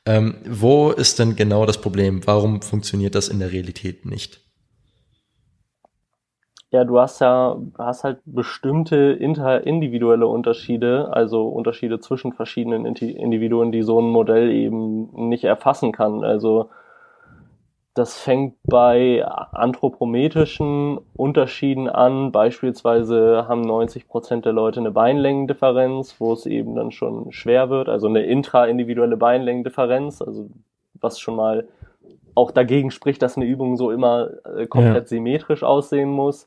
ähm, wo ist denn genau das Problem? Warum funktioniert das in der Realität nicht? Ja, du hast ja, hast halt bestimmte interindividuelle Unterschiede, also Unterschiede zwischen verschiedenen Individuen, die so ein Modell eben nicht erfassen kann. Also das fängt bei anthropometrischen Unterschieden an. Beispielsweise haben 90 Prozent der Leute eine Beinlängendifferenz, wo es eben dann schon schwer wird. Also eine intraindividuelle Beinlängendifferenz, also was schon mal auch dagegen spricht, dass eine Übung so immer äh, komplett ja. symmetrisch aussehen muss.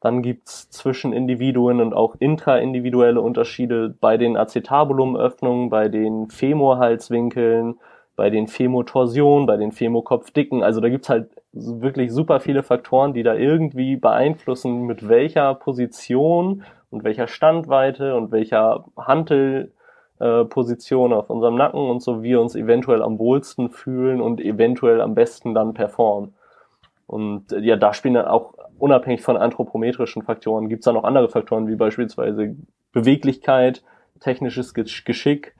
Dann gibt's zwischen Individuen und auch intraindividuelle Unterschiede bei den Acetabulumöffnungen, bei den Femorhalswinkeln, bei den Femotorsionen, bei den Femokopfdicken. Also da gibt's halt wirklich super viele Faktoren, die da irgendwie beeinflussen, mit welcher Position und welcher Standweite und welcher Hantelposition äh, auf unserem Nacken und so wir uns eventuell am wohlsten fühlen und eventuell am besten dann performen. Und äh, ja, da spielen dann auch unabhängig von anthropometrischen Faktoren gibt es da noch andere Faktoren, wie beispielsweise Beweglichkeit, technisches Geschick,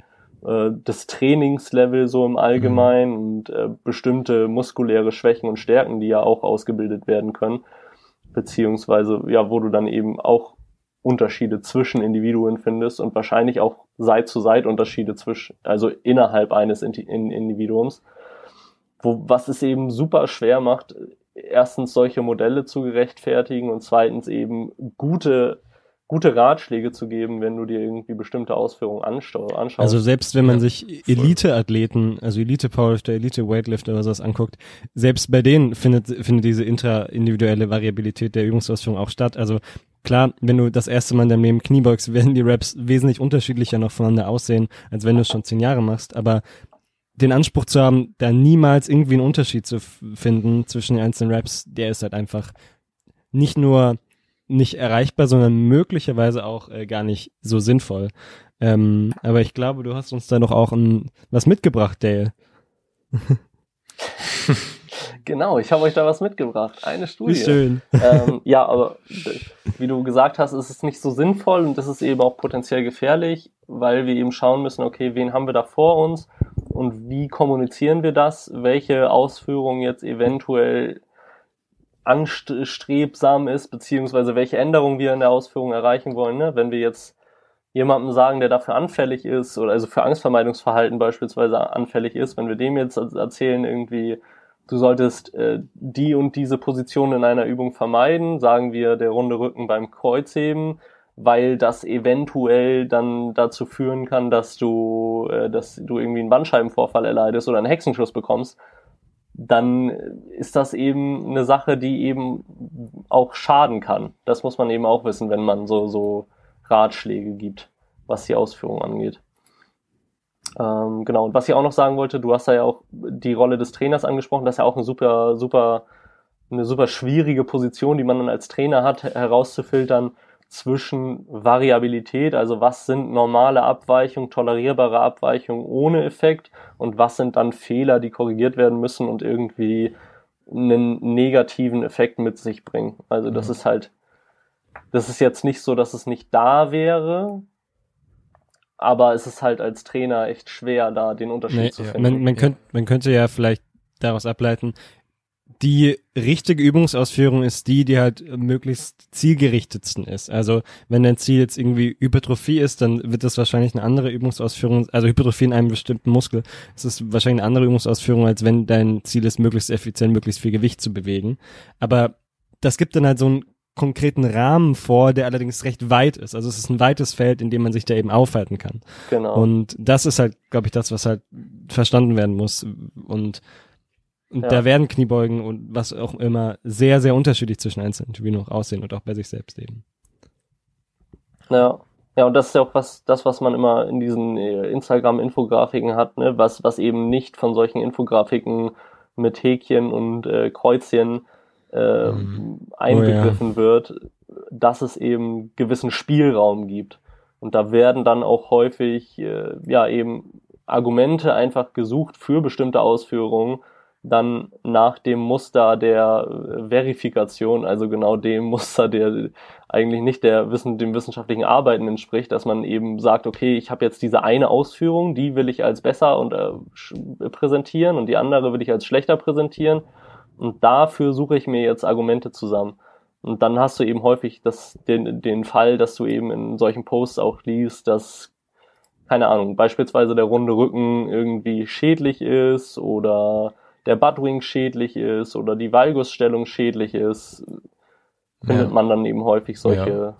äh, das Trainingslevel so im Allgemeinen mhm. und äh, bestimmte muskuläre Schwächen und Stärken, die ja auch ausgebildet werden können, beziehungsweise ja, wo du dann eben auch Unterschiede zwischen Individuen findest und wahrscheinlich auch Seit zu Seit Unterschiede zwischen, also innerhalb eines Individuums, wo was es eben super schwer macht, erstens solche Modelle zu gerechtfertigen und zweitens eben gute gute Ratschläge zu geben, wenn du dir irgendwie bestimmte Ausführungen anschaust. Also selbst wenn man ja, sich Elite-Athleten, also Elite-Powerlifter, Elite-Weightlifter oder sowas anguckt, selbst bei denen findet, findet diese intra-individuelle Variabilität der Übungsausführung auch statt. Also klar, wenn du das erste Mal in deinem Leben Kniebeugst, werden die Raps wesentlich unterschiedlicher noch voneinander aussehen, als wenn du es schon zehn Jahre machst. Aber den Anspruch zu haben, da niemals irgendwie einen Unterschied zu finden zwischen den einzelnen Raps, der ist halt einfach nicht nur nicht erreichbar, sondern möglicherweise auch äh, gar nicht so sinnvoll. Ähm, aber ich glaube, du hast uns da noch auch ein, was mitgebracht, Dale. Genau, ich habe euch da was mitgebracht. Eine Studie. Wie schön. Ähm, ja, aber wie du gesagt hast, ist es nicht so sinnvoll und das ist eben auch potenziell gefährlich, weil wir eben schauen müssen, okay, wen haben wir da vor uns und wie kommunizieren wir das? Welche Ausführung jetzt eventuell anstrebsam ist, beziehungsweise welche Änderungen wir in der Ausführung erreichen wollen. Ne? Wenn wir jetzt jemandem sagen, der dafür anfällig ist oder also für Angstvermeidungsverhalten beispielsweise anfällig ist, wenn wir dem jetzt erzählen irgendwie, du solltest äh, die und diese Position in einer Übung vermeiden, sagen wir der runde Rücken beim Kreuzheben, weil das eventuell dann dazu führen kann, dass du, äh, dass du irgendwie einen Bandscheibenvorfall erleidest oder einen Hexenschuss bekommst, dann ist das eben eine Sache, die eben auch schaden kann. Das muss man eben auch wissen, wenn man so, so Ratschläge gibt, was die Ausführung angeht. Ähm, genau, und was ich auch noch sagen wollte, du hast da ja auch die Rolle des Trainers angesprochen, das ist ja auch eine super, super, eine super schwierige Position, die man dann als Trainer hat, herauszufiltern zwischen Variabilität, also was sind normale Abweichungen, tolerierbare Abweichungen ohne Effekt und was sind dann Fehler, die korrigiert werden müssen und irgendwie einen negativen Effekt mit sich bringen. Also das mhm. ist halt, das ist jetzt nicht so, dass es nicht da wäre, aber es ist halt als Trainer echt schwer, da den Unterschied nee, zu finden. Man, man, könnt, man könnte ja vielleicht daraus ableiten, die richtige Übungsausführung ist die, die halt möglichst zielgerichtetsten ist. Also wenn dein Ziel jetzt irgendwie Hypertrophie ist, dann wird das wahrscheinlich eine andere Übungsausführung, also Hypertrophie in einem bestimmten Muskel, es ist wahrscheinlich eine andere Übungsausführung, als wenn dein Ziel ist, möglichst effizient, möglichst viel Gewicht zu bewegen. Aber das gibt dann halt so einen konkreten Rahmen vor, der allerdings recht weit ist. Also es ist ein weites Feld, in dem man sich da eben aufhalten kann. Genau. Und das ist halt, glaube ich, das, was halt verstanden werden muss. Und, und ja. da werden Kniebeugen und was auch immer sehr, sehr unterschiedlich zwischen einzelnen Individuen auch aussehen und auch bei sich selbst eben. Ja. Ja, und das ist ja auch was, das, was man immer in diesen äh, Instagram-Infografiken hat, ne, was, was eben nicht von solchen Infografiken mit Häkchen und äh, Kreuzchen äh, mhm. einbegriffen oh, ja. wird, dass es eben gewissen Spielraum gibt. Und da werden dann auch häufig äh, ja eben Argumente einfach gesucht für bestimmte Ausführungen, dann nach dem Muster der äh, Verifikation, also genau dem Muster, der eigentlich nicht der Wissen, dem wissenschaftlichen Arbeiten entspricht, dass man eben sagt, okay, ich habe jetzt diese eine Ausführung, die will ich als besser und äh, präsentieren und die andere will ich als schlechter präsentieren und dafür suche ich mir jetzt Argumente zusammen. Und dann hast du eben häufig das, den, den Fall, dass du eben in solchen Posts auch liest, dass, keine Ahnung, beispielsweise der runde Rücken irgendwie schädlich ist oder der Buttwing schädlich ist oder die Valgusstellung schädlich ist, findet ja. man dann eben häufig solche ja.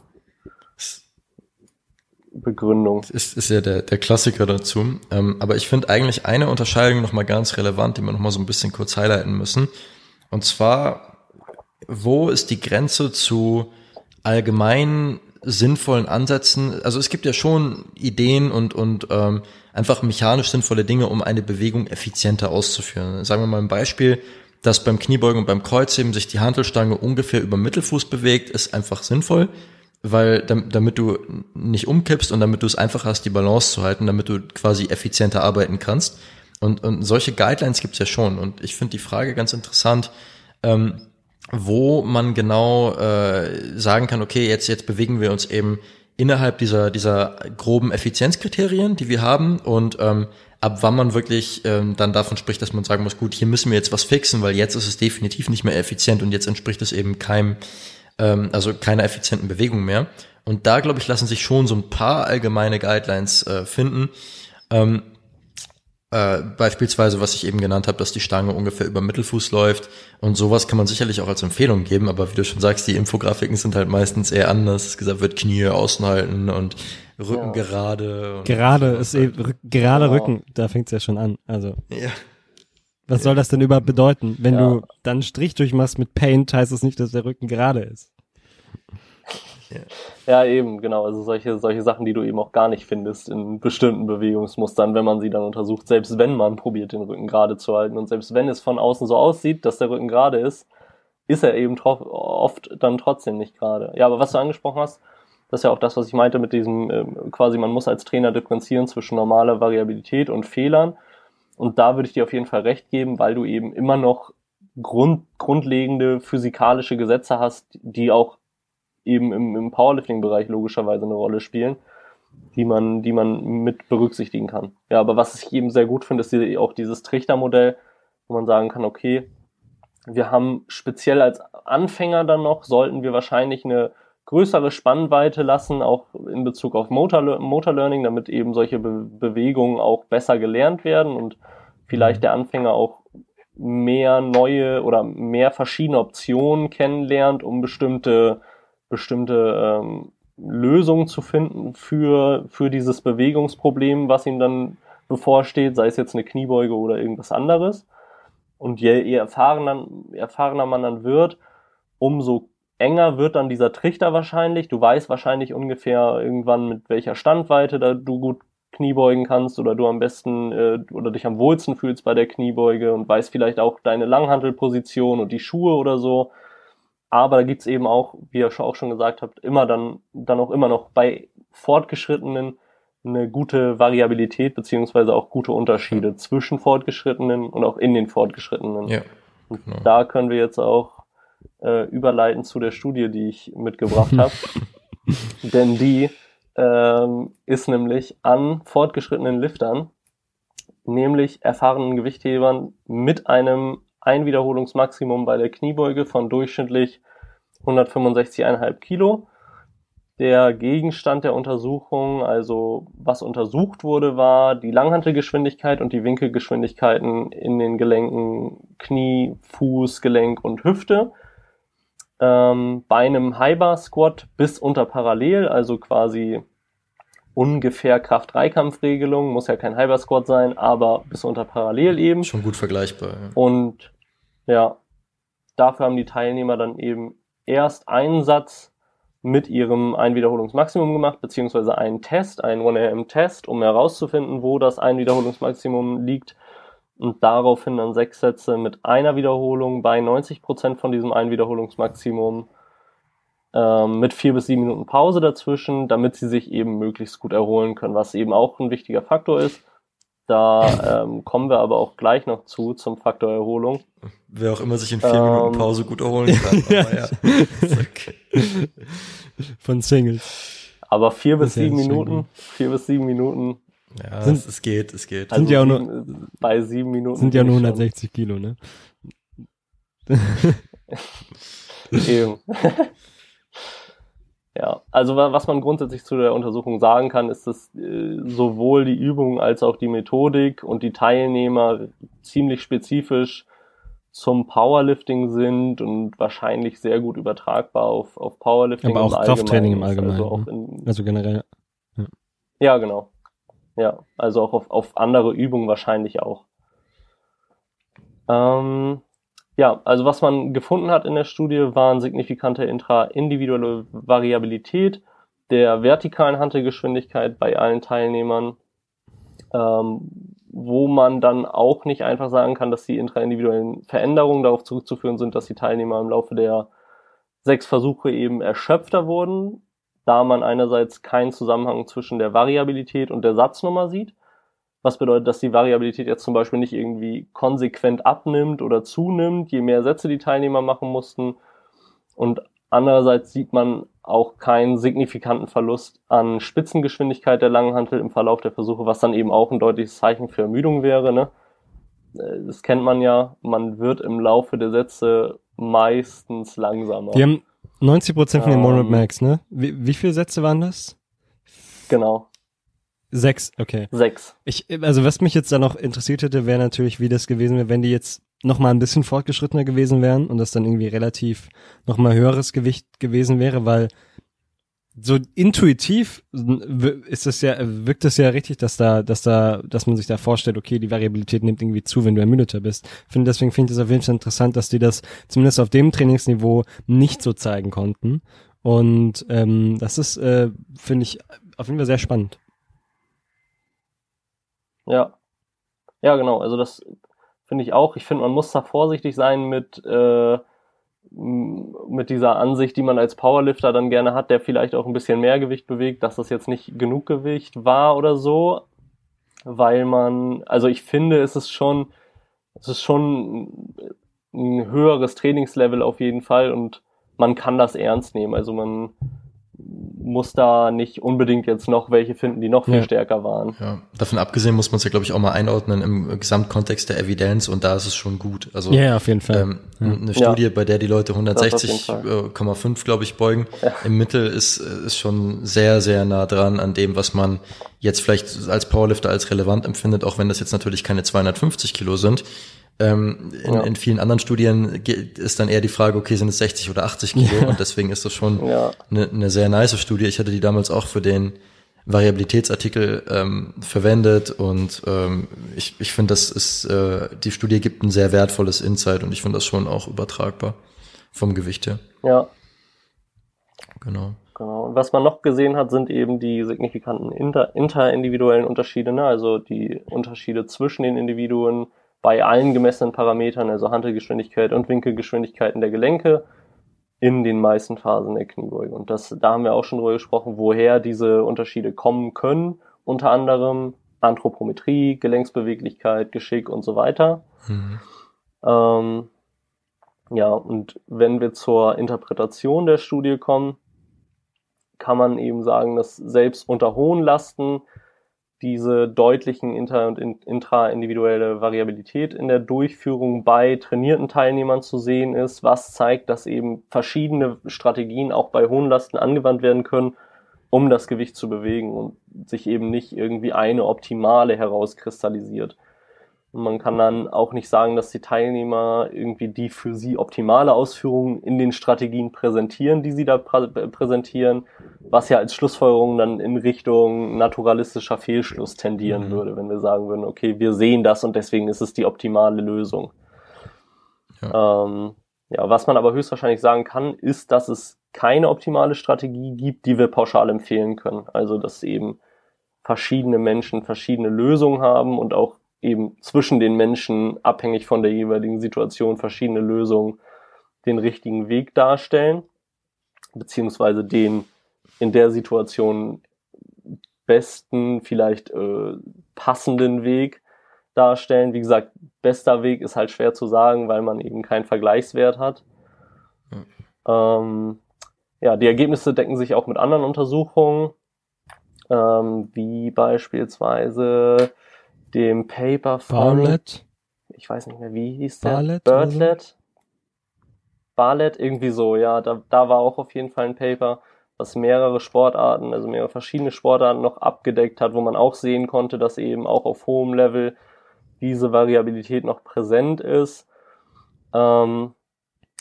Begründungen. Das ist, ist ja der, der Klassiker dazu. Ähm, aber ich finde eigentlich eine Unterscheidung nochmal ganz relevant, die wir nochmal so ein bisschen kurz highlighten müssen. Und zwar, wo ist die Grenze zu allgemein sinnvollen Ansätzen? Also es gibt ja schon Ideen und, und ähm, einfach mechanisch sinnvolle Dinge, um eine Bewegung effizienter auszuführen. Sagen wir mal ein Beispiel, dass beim Kniebeugen und beim Kreuzheben sich die Hantelstange ungefähr über Mittelfuß bewegt, ist einfach sinnvoll, weil damit du nicht umkippst und damit du es einfach hast, die Balance zu halten, damit du quasi effizienter arbeiten kannst. Und, und solche Guidelines gibt's ja schon. Und ich finde die Frage ganz interessant, ähm, wo man genau äh, sagen kann, okay, jetzt, jetzt bewegen wir uns eben innerhalb dieser, dieser groben Effizienzkriterien, die wir haben und ähm, ab wann man wirklich ähm, dann davon spricht, dass man sagen muss, gut, hier müssen wir jetzt was fixen, weil jetzt ist es definitiv nicht mehr effizient und jetzt entspricht es eben keinem, ähm, also keiner effizienten Bewegung mehr. Und da, glaube ich, lassen sich schon so ein paar allgemeine Guidelines äh, finden. Ähm, äh, beispielsweise, was ich eben genannt habe, dass die Stange ungefähr über Mittelfuß läuft und sowas kann man sicherlich auch als Empfehlung geben, aber wie du schon sagst, die Infografiken sind halt meistens eher anders. Es gesagt wird Knie außen halten und Rücken ja. gerade. gerade ist eben, gerade genau. Rücken, da fängt's ja schon an. Also. Ja. Was soll das denn überhaupt bedeuten? Wenn ja. du dann einen Strich durchmachst mit Paint, heißt das nicht, dass der Rücken gerade ist. Ja. eben, genau. Also solche, solche Sachen, die du eben auch gar nicht findest in bestimmten Bewegungsmustern, wenn man sie dann untersucht, selbst wenn man probiert, den Rücken gerade zu halten und selbst wenn es von außen so aussieht, dass der Rücken gerade ist, ist er eben oft dann trotzdem nicht gerade. Ja, aber was du angesprochen hast, das ist ja auch das, was ich meinte mit diesem, äh, quasi man muss als Trainer differenzieren zwischen normaler Variabilität und Fehlern. Und da würde ich dir auf jeden Fall recht geben, weil du eben immer noch Grund, grundlegende physikalische Gesetze hast, die auch eben im, im Powerlifting-Bereich logischerweise eine Rolle spielen, die man, die man mit berücksichtigen kann. Ja, aber was ich eben sehr gut finde, ist auch dieses Trichtermodell, wo man sagen kann, okay, wir haben speziell als Anfänger dann noch, sollten wir wahrscheinlich eine größere Spannweite lassen, auch in Bezug auf Motor, Motor Learning, damit eben solche Be Bewegungen auch besser gelernt werden und vielleicht der Anfänger auch mehr neue oder mehr verschiedene Optionen kennenlernt, um bestimmte, bestimmte ähm, Lösungen zu finden für, für dieses Bewegungsproblem, was ihm dann bevorsteht, sei es jetzt eine Kniebeuge oder irgendwas anderes. Und je, je erfahrener, erfahrener man dann wird, umso enger wird dann dieser Trichter wahrscheinlich. Du weißt wahrscheinlich ungefähr irgendwann, mit welcher Standweite da du gut Kniebeugen kannst oder du am besten äh, oder dich am wohlsten fühlst bei der Kniebeuge und weißt vielleicht auch deine Langhantelposition und die Schuhe oder so. Aber da gibt's eben auch, wie ihr auch schon gesagt habt, immer dann, dann auch immer noch bei Fortgeschrittenen eine gute Variabilität beziehungsweise auch gute Unterschiede ja. zwischen Fortgeschrittenen und auch in den Fortgeschrittenen. Ja, genau. Da können wir jetzt auch äh, überleiten zu der Studie, die ich mitgebracht habe. Denn die ähm, ist nämlich an fortgeschrittenen Liftern, nämlich erfahrenen Gewichthebern mit einem Einwiederholungsmaximum bei der Kniebeuge von durchschnittlich 165,5 Kilo. Der Gegenstand der Untersuchung, also was untersucht wurde, war die Langhantelgeschwindigkeit und die Winkelgeschwindigkeiten in den Gelenken Knie, Fuß, Gelenk und Hüfte ähm, bei einem High-Bar Squat bis unter Parallel, also quasi ungefähr Kraft-Dreikampf-Regelung, muss ja kein High-Bar Squat sein, aber bis unter Parallel eben. Schon gut vergleichbar. Ja. Und ja, dafür haben die Teilnehmer dann eben erst einen Satz mit ihrem Einwiederholungsmaximum gemacht, beziehungsweise einen Test, einen 1AM-Test, um herauszufinden, wo das Einwiederholungsmaximum liegt und daraufhin dann sechs Sätze mit einer Wiederholung bei 90 Prozent von diesem Einwiederholungsmaximum mit vier bis sieben Minuten Pause dazwischen, damit sie sich eben möglichst gut erholen können, was eben auch ein wichtiger Faktor ist. Da ähm, kommen wir aber auch gleich noch zu zum Faktor Erholung. Wer auch immer sich in vier ähm, Minuten Pause gut erholen kann. Aber ja. okay. Von Singles. Aber vier bis sieben Minuten, vier bis sieben Minuten ja, sind, es, geht, es geht. Also sind ja auch nur, bei sieben Minuten. Sind ja nur 160 Kilo, ne? Eben. Ja, also was man grundsätzlich zu der Untersuchung sagen kann, ist, dass äh, sowohl die Übung als auch die Methodik und die Teilnehmer ziemlich spezifisch zum Powerlifting sind und wahrscheinlich sehr gut übertragbar auf, auf Powerlifting. Aber auch Krafttraining im Allgemeinen. Also, ne? in, also generell. Ja. ja, genau. Ja, also auch auf, auf andere Übungen wahrscheinlich auch. Ähm, ja, also was man gefunden hat in der Studie, waren signifikante intra-individuelle Variabilität der vertikalen Handelgeschwindigkeit bei allen Teilnehmern, ähm, wo man dann auch nicht einfach sagen kann, dass die intraindividuellen Veränderungen darauf zurückzuführen sind, dass die Teilnehmer im Laufe der sechs Versuche eben erschöpfter wurden, da man einerseits keinen Zusammenhang zwischen der Variabilität und der Satznummer sieht. Was bedeutet, dass die Variabilität jetzt zum Beispiel nicht irgendwie konsequent abnimmt oder zunimmt, je mehr Sätze die Teilnehmer machen mussten. Und andererseits sieht man auch keinen signifikanten Verlust an Spitzengeschwindigkeit der Langhantel im Verlauf der Versuche, was dann eben auch ein deutliches Zeichen für Ermüdung wäre. Ne? Äh, das kennt man ja, man wird im Laufe der Sätze meistens langsamer. Wir haben 90 Prozent von den ähm, Max, ne? Wie, wie viele Sätze waren das? Genau. Sechs, okay. Sechs. Ich, also was mich jetzt da noch interessiert hätte, wäre natürlich, wie das gewesen wäre, wenn die jetzt noch mal ein bisschen fortgeschrittener gewesen wären und das dann irgendwie relativ noch mal höheres Gewicht gewesen wäre, weil so intuitiv ist das ja, wirkt es ja richtig, dass da, dass da, dass man sich da vorstellt, okay, die Variabilität nimmt irgendwie zu, wenn du ermüdeter bist. Finde, deswegen finde ich es auf jeden Fall interessant, dass die das zumindest auf dem Trainingsniveau nicht so zeigen konnten. Und ähm, das ist, äh, finde ich, auf jeden Fall sehr spannend. Ja. Ja, genau. Also das finde ich auch. Ich finde, man muss da vorsichtig sein mit äh, mit dieser Ansicht, die man als Powerlifter dann gerne hat, der vielleicht auch ein bisschen mehr Gewicht bewegt, dass das jetzt nicht genug Gewicht war oder so, weil man, also ich finde, es ist schon, es ist schon ein höheres Trainingslevel auf jeden Fall und man kann das ernst nehmen. Also man muss da nicht unbedingt jetzt noch welche finden, die noch viel ja. stärker waren. Ja, davon abgesehen muss man es ja, glaube ich, auch mal einordnen im Gesamtkontext der Evidenz und da ist es schon gut. Also ja, auf jeden Fall. Ähm, ja. Eine Studie, bei der die Leute 160,5, glaube ich, beugen, im Mittel ist, ist schon sehr, sehr nah dran an dem, was man jetzt vielleicht als Powerlifter als relevant empfindet, auch wenn das jetzt natürlich keine 250 Kilo sind. Ähm, in, ja. in vielen anderen Studien ist dann eher die Frage, okay, sind es 60 oder 80 Kilo? Ja. Und deswegen ist das schon ja. eine, eine sehr nice Studie. Ich hatte die damals auch für den Variabilitätsartikel ähm, verwendet und ähm, ich, ich finde, das ist, äh, die Studie gibt ein sehr wertvolles Insight und ich finde das schon auch übertragbar vom Gewicht her. Ja. Genau. Genau. Und was man noch gesehen hat, sind eben die signifikanten inter, interindividuellen Unterschiede, ne? also die Unterschiede zwischen den Individuen, bei allen gemessenen Parametern, also Handelgeschwindigkeit und Winkelgeschwindigkeiten der Gelenke, in den meisten Phasen der Kniebeuge. Und das, da haben wir auch schon drüber gesprochen, woher diese Unterschiede kommen können. Unter anderem Anthropometrie, Gelenksbeweglichkeit, Geschick und so weiter. Mhm. Ähm, ja, und wenn wir zur Interpretation der Studie kommen, kann man eben sagen, dass selbst unter hohen Lasten diese deutlichen inter- und intraindividuelle Variabilität in der Durchführung bei trainierten Teilnehmern zu sehen ist, was zeigt, dass eben verschiedene Strategien auch bei hohen Lasten angewandt werden können, um das Gewicht zu bewegen und sich eben nicht irgendwie eine optimale herauskristallisiert. Und man kann dann auch nicht sagen, dass die Teilnehmer irgendwie die für sie optimale Ausführung in den Strategien präsentieren, die sie da prä präsentieren, was ja als Schlussfolgerung dann in Richtung naturalistischer Fehlschluss tendieren mhm. würde, wenn wir sagen würden, okay, wir sehen das und deswegen ist es die optimale Lösung. Ja. Ähm, ja, was man aber höchstwahrscheinlich sagen kann, ist, dass es keine optimale Strategie gibt, die wir pauschal empfehlen können. Also, dass eben verschiedene Menschen verschiedene Lösungen haben und auch eben zwischen den Menschen, abhängig von der jeweiligen Situation, verschiedene Lösungen den richtigen Weg darstellen, beziehungsweise den in der Situation besten, vielleicht äh, passenden Weg darstellen. Wie gesagt, bester Weg ist halt schwer zu sagen, weil man eben keinen Vergleichswert hat. Mhm. Ähm, ja, die Ergebnisse decken sich auch mit anderen Untersuchungen, ähm, wie beispielsweise dem Paper von, Barlett. ich weiß nicht mehr, wie hieß der? Barlett Birdlet. So? Barlett, irgendwie so, ja, da, da war auch auf jeden Fall ein Paper, was mehrere Sportarten, also mehrere verschiedene Sportarten noch abgedeckt hat, wo man auch sehen konnte, dass eben auch auf hohem Level diese Variabilität noch präsent ist. Ähm,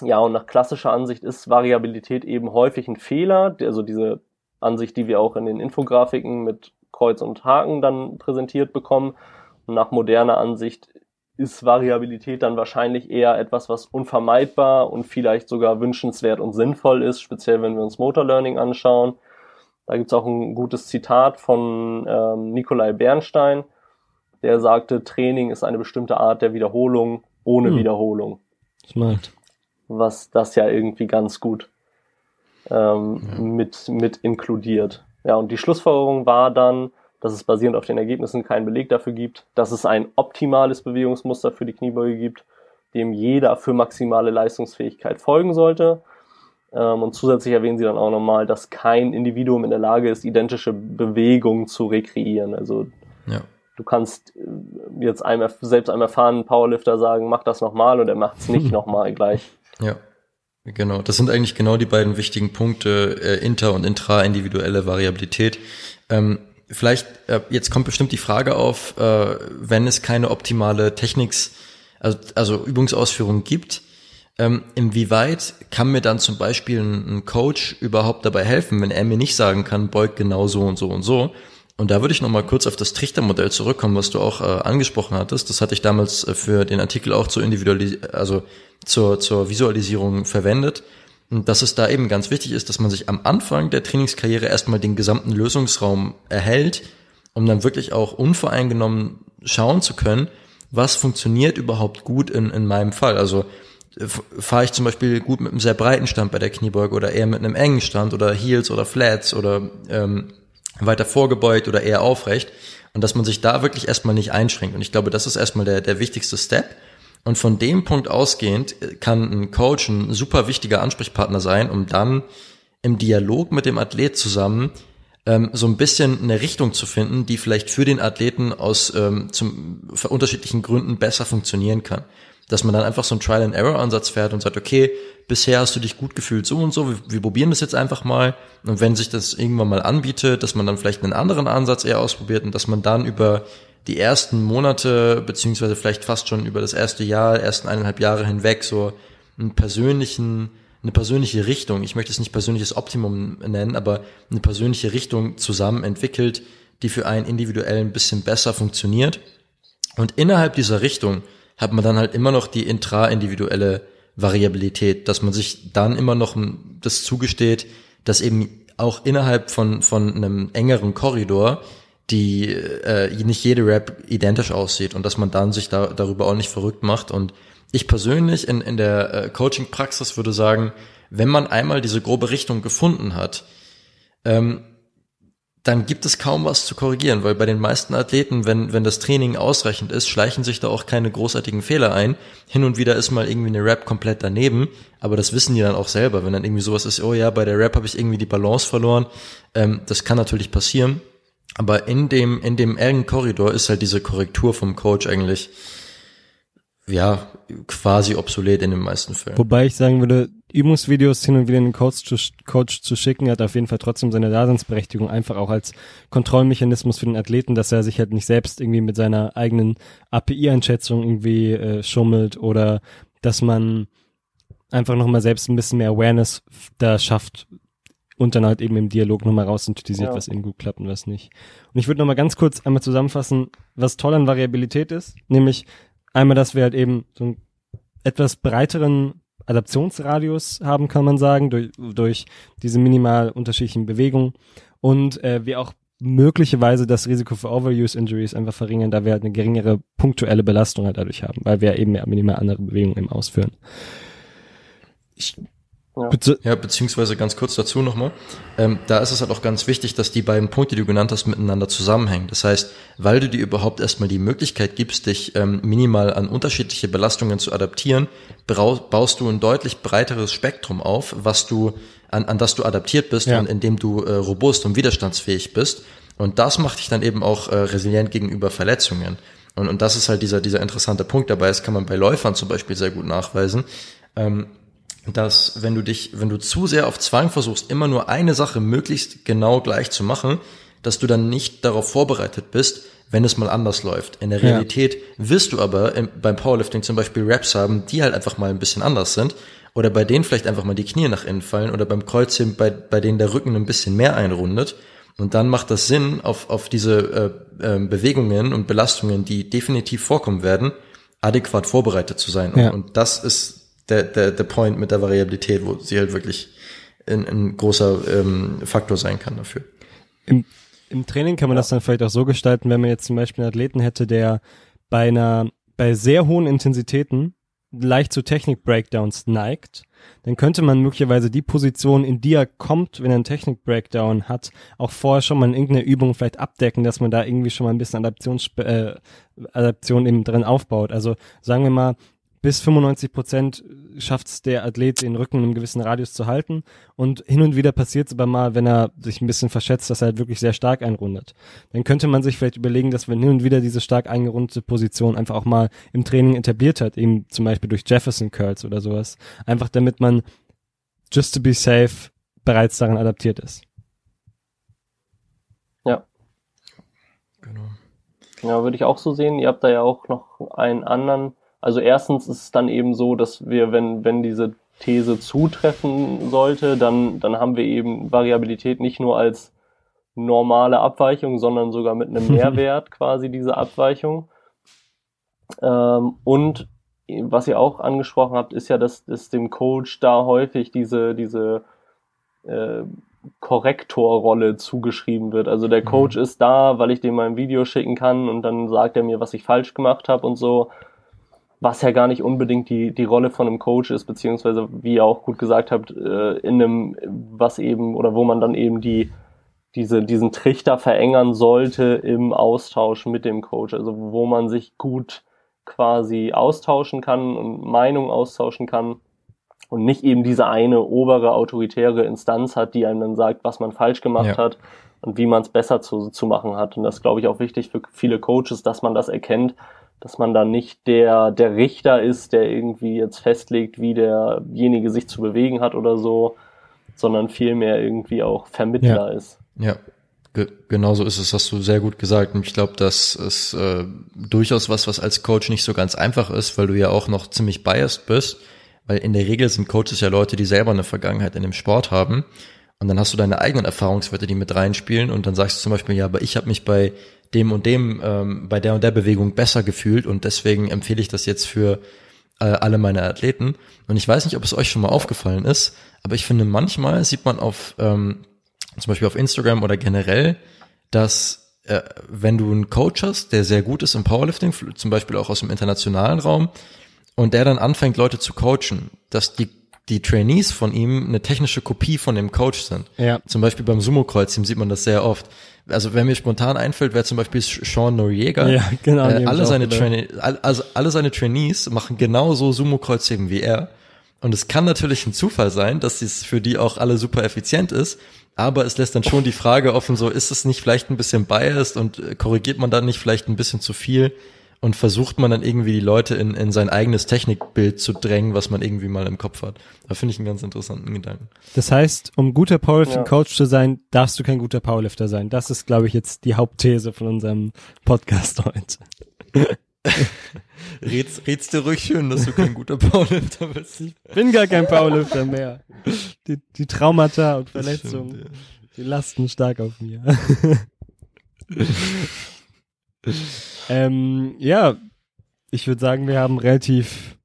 ja, und nach klassischer Ansicht ist Variabilität eben häufig ein Fehler, also diese Ansicht, die wir auch in den Infografiken mit Kreuz und Haken dann präsentiert bekommen. Und nach moderner Ansicht ist Variabilität dann wahrscheinlich eher etwas, was unvermeidbar und vielleicht sogar wünschenswert und sinnvoll ist, speziell wenn wir uns Motor Learning anschauen. Da gibt's auch ein gutes Zitat von ähm, Nikolai Bernstein, der sagte, Training ist eine bestimmte Art der Wiederholung ohne hm. Wiederholung. Smart. Was das ja irgendwie ganz gut ähm, ja. mit, mit inkludiert. Ja, und die Schlussfolgerung war dann, dass es basierend auf den Ergebnissen keinen Beleg dafür gibt, dass es ein optimales Bewegungsmuster für die Kniebeuge gibt, dem jeder für maximale Leistungsfähigkeit folgen sollte. Ähm, und zusätzlich erwähnen sie dann auch nochmal, dass kein Individuum in der Lage ist, identische Bewegungen zu rekreieren. Also ja. du kannst äh, jetzt einem, selbst einem erfahrenen Powerlifter sagen, mach das nochmal und er macht es nicht nochmal gleich. Ja. Genau, das sind eigentlich genau die beiden wichtigen Punkte, äh, inter- und intra-individuelle Variabilität. Ähm, vielleicht, äh, jetzt kommt bestimmt die Frage auf, äh, wenn es keine optimale Techniks, also, also Übungsausführung gibt, ähm, inwieweit kann mir dann zum Beispiel ein, ein, Coach überhaupt dabei helfen, wenn er mir nicht sagen kann, beug genau so und so und so. Und da würde ich nochmal kurz auf das Trichtermodell zurückkommen, was du auch äh, angesprochen hattest. Das hatte ich damals äh, für den Artikel auch zur Individualis also zur, zur Visualisierung verwendet. Und dass es da eben ganz wichtig ist, dass man sich am Anfang der Trainingskarriere erstmal den gesamten Lösungsraum erhält, um dann wirklich auch unvoreingenommen schauen zu können, was funktioniert überhaupt gut in, in meinem Fall. Also fahre ich zum Beispiel gut mit einem sehr breiten Stand bei der Kniebeuge oder eher mit einem engen Stand oder Heels oder Flats oder ähm, weiter vorgebeugt oder eher aufrecht und dass man sich da wirklich erstmal nicht einschränkt. Und ich glaube, das ist erstmal der, der wichtigste Step. Und von dem Punkt ausgehend kann ein Coach ein super wichtiger Ansprechpartner sein, um dann im Dialog mit dem Athlet zusammen ähm, so ein bisschen eine Richtung zu finden, die vielleicht für den Athleten aus ähm, zum, unterschiedlichen Gründen besser funktionieren kann dass man dann einfach so einen Trial-and-Error-Ansatz fährt und sagt, okay, bisher hast du dich gut gefühlt so und so, wir, wir, probieren das jetzt einfach mal. Und wenn sich das irgendwann mal anbietet, dass man dann vielleicht einen anderen Ansatz eher ausprobiert und dass man dann über die ersten Monate, beziehungsweise vielleicht fast schon über das erste Jahr, ersten eineinhalb Jahre hinweg so einen persönlichen, eine persönliche Richtung, ich möchte es nicht persönliches Optimum nennen, aber eine persönliche Richtung zusammen entwickelt, die für einen individuell ein bisschen besser funktioniert. Und innerhalb dieser Richtung hat man dann halt immer noch die intraindividuelle Variabilität, dass man sich dann immer noch das zugesteht, dass eben auch innerhalb von, von einem engeren Korridor die äh, nicht jede Rap identisch aussieht und dass man dann sich da, darüber auch nicht verrückt macht. Und ich persönlich in, in der äh, Coaching-Praxis würde sagen, wenn man einmal diese grobe Richtung gefunden hat, ähm, dann gibt es kaum was zu korrigieren, weil bei den meisten Athleten, wenn, wenn das Training ausreichend ist, schleichen sich da auch keine großartigen Fehler ein. Hin und wieder ist mal irgendwie eine Rap komplett daneben, aber das wissen die dann auch selber. Wenn dann irgendwie sowas ist, oh ja, bei der Rap habe ich irgendwie die Balance verloren, ähm, das kann natürlich passieren. Aber in dem, in dem engen Korridor ist halt diese Korrektur vom Coach eigentlich, ja, quasi obsolet in den meisten Fällen. Wobei ich sagen würde, Übungsvideos hin und wieder in den Coach zu, Coach zu schicken, hat auf jeden Fall trotzdem seine Daseinsberechtigung, einfach auch als Kontrollmechanismus für den Athleten, dass er sich halt nicht selbst irgendwie mit seiner eigenen API-Einschätzung irgendwie äh, schummelt oder dass man einfach nochmal selbst ein bisschen mehr Awareness da schafft und dann halt eben im Dialog nochmal raussynthetisiert, ja. was eben gut klappt und was nicht. Und ich würde nochmal ganz kurz einmal zusammenfassen, was toll an Variabilität ist, nämlich einmal, dass wir halt eben so einen etwas breiteren Adaptionsradius haben, kann man sagen, durch, durch diese minimal unterschiedlichen Bewegungen und äh, wir auch möglicherweise das Risiko für Overuse-Injuries einfach verringern, da wir halt eine geringere punktuelle Belastung halt dadurch haben, weil wir eben minimal andere Bewegungen im ausführen. Ich ja. ja, beziehungsweise ganz kurz dazu nochmal. Ähm, da ist es halt auch ganz wichtig, dass die beiden Punkte, die du genannt hast, miteinander zusammenhängen. Das heißt, weil du dir überhaupt erstmal die Möglichkeit gibst, dich ähm, minimal an unterschiedliche Belastungen zu adaptieren, baust du ein deutlich breiteres Spektrum auf, was du, an, an das du adaptiert bist ja. und in dem du äh, robust und widerstandsfähig bist. Und das macht dich dann eben auch äh, resilient gegenüber Verletzungen. Und, und das ist halt dieser, dieser interessante Punkt dabei. Das kann man bei Läufern zum Beispiel sehr gut nachweisen. Ähm, dass wenn du dich, wenn du zu sehr auf Zwang versuchst, immer nur eine Sache möglichst genau gleich zu machen, dass du dann nicht darauf vorbereitet bist, wenn es mal anders läuft. In der Realität ja. wirst du aber im, beim Powerlifting zum Beispiel Raps haben, die halt einfach mal ein bisschen anders sind. Oder bei denen vielleicht einfach mal die Knie nach innen fallen oder beim Kreuzheben, bei, bei denen der Rücken ein bisschen mehr einrundet. Und dann macht das Sinn, auf, auf diese äh, äh, Bewegungen und Belastungen, die definitiv vorkommen werden, adäquat vorbereitet zu sein. Ja. Und, und das ist der, der, der Point mit der Variabilität, wo sie halt wirklich ein, ein großer ähm, Faktor sein kann dafür. Im, Im Training kann man ja. das dann vielleicht auch so gestalten, wenn man jetzt zum Beispiel einen Athleten hätte, der bei einer, bei sehr hohen Intensitäten leicht zu Technik-Breakdowns neigt, dann könnte man möglicherweise die Position, in die er kommt, wenn er einen Technik-Breakdown hat, auch vorher schon mal in irgendeiner Übung vielleicht abdecken, dass man da irgendwie schon mal ein bisschen Adaptions, äh, Adaption eben drin aufbaut. Also sagen wir mal, bis 95 Prozent schafft es der Athlet, den Rücken in einem gewissen Radius zu halten. Und hin und wieder passiert es aber mal, wenn er sich ein bisschen verschätzt, dass er halt wirklich sehr stark einrundet. Dann könnte man sich vielleicht überlegen, dass man hin und wieder diese stark eingerundete Position einfach auch mal im Training etabliert hat, eben zum Beispiel durch Jefferson Curls oder sowas. Einfach damit man just to be safe bereits daran adaptiert ist. Ja. Genau. Ja, würde ich auch so sehen. Ihr habt da ja auch noch einen anderen also erstens ist es dann eben so, dass wir, wenn, wenn diese These zutreffen sollte, dann, dann haben wir eben Variabilität nicht nur als normale Abweichung, sondern sogar mit einem Mehrwert quasi diese Abweichung. Ähm, und was ihr auch angesprochen habt, ist ja, dass, dass dem Coach da häufig diese, diese äh, Korrektorrolle zugeschrieben wird. Also der mhm. Coach mhm. ist da, weil ich dem mal ein Video schicken kann und dann sagt er mir, was ich falsch gemacht habe und so. Was ja gar nicht unbedingt die, die Rolle von einem Coach ist, beziehungsweise, wie ihr auch gut gesagt habt, äh, in einem, was eben, oder wo man dann eben die, diese, diesen Trichter verengern sollte im Austausch mit dem Coach, also wo man sich gut quasi austauschen kann und Meinung austauschen kann und nicht eben diese eine obere autoritäre Instanz hat, die einem dann sagt, was man falsch gemacht ja. hat und wie man es besser zu, zu machen hat. Und das glaube ich auch wichtig für viele Coaches, dass man das erkennt, dass man da nicht der, der Richter ist, der irgendwie jetzt festlegt, wie derjenige sich zu bewegen hat oder so, sondern vielmehr irgendwie auch Vermittler ja. ist. Ja, Ge genau so ist es, hast du sehr gut gesagt. Und ich glaube, das ist äh, durchaus was, was als Coach nicht so ganz einfach ist, weil du ja auch noch ziemlich biased bist. Weil in der Regel sind Coaches ja Leute, die selber eine Vergangenheit in dem Sport haben. Und dann hast du deine eigenen Erfahrungswerte, die mit reinspielen. Und dann sagst du zum Beispiel, ja, aber ich habe mich bei dem und dem, ähm, bei der und der Bewegung besser gefühlt und deswegen empfehle ich das jetzt für äh, alle meine Athleten. Und ich weiß nicht, ob es euch schon mal aufgefallen ist, aber ich finde, manchmal sieht man auf, ähm, zum Beispiel auf Instagram oder generell, dass äh, wenn du einen Coach hast, der sehr gut ist im Powerlifting, zum Beispiel auch aus dem internationalen Raum, und der dann anfängt, Leute zu coachen, dass die die Trainees von ihm eine technische Kopie von dem Coach sind. Ja. Zum Beispiel beim Sumo-Kreuzheben sieht man das sehr oft. Also wenn mir spontan einfällt, wäre zum Beispiel Sean Noriega. Ja, genau. Äh, alle seine Trainee, also alle seine Trainees machen genauso Sumo-Kreuzheben wie er. Und es kann natürlich ein Zufall sein, dass es für die auch alle super effizient ist. Aber es lässt dann schon die Frage offen, so ist es nicht vielleicht ein bisschen biased und äh, korrigiert man dann nicht vielleicht ein bisschen zu viel? Und versucht man dann irgendwie die Leute in, in sein eigenes Technikbild zu drängen, was man irgendwie mal im Kopf hat. Da finde ich einen ganz interessanten Gedanken. Das heißt, um guter Powerlifting-Coach ja. zu sein, darfst du kein guter Powerlifter sein. Das ist, glaube ich, jetzt die Hauptthese von unserem Podcast heute. redst, redst du ruhig schön, dass du kein guter Powerlifter bist. Ich bin gar kein Powerlifter mehr. Die, die Traumata und Verletzungen, stimmt, ja. die lasten stark auf mir. ähm, ja, ich würde sagen, wir haben relativ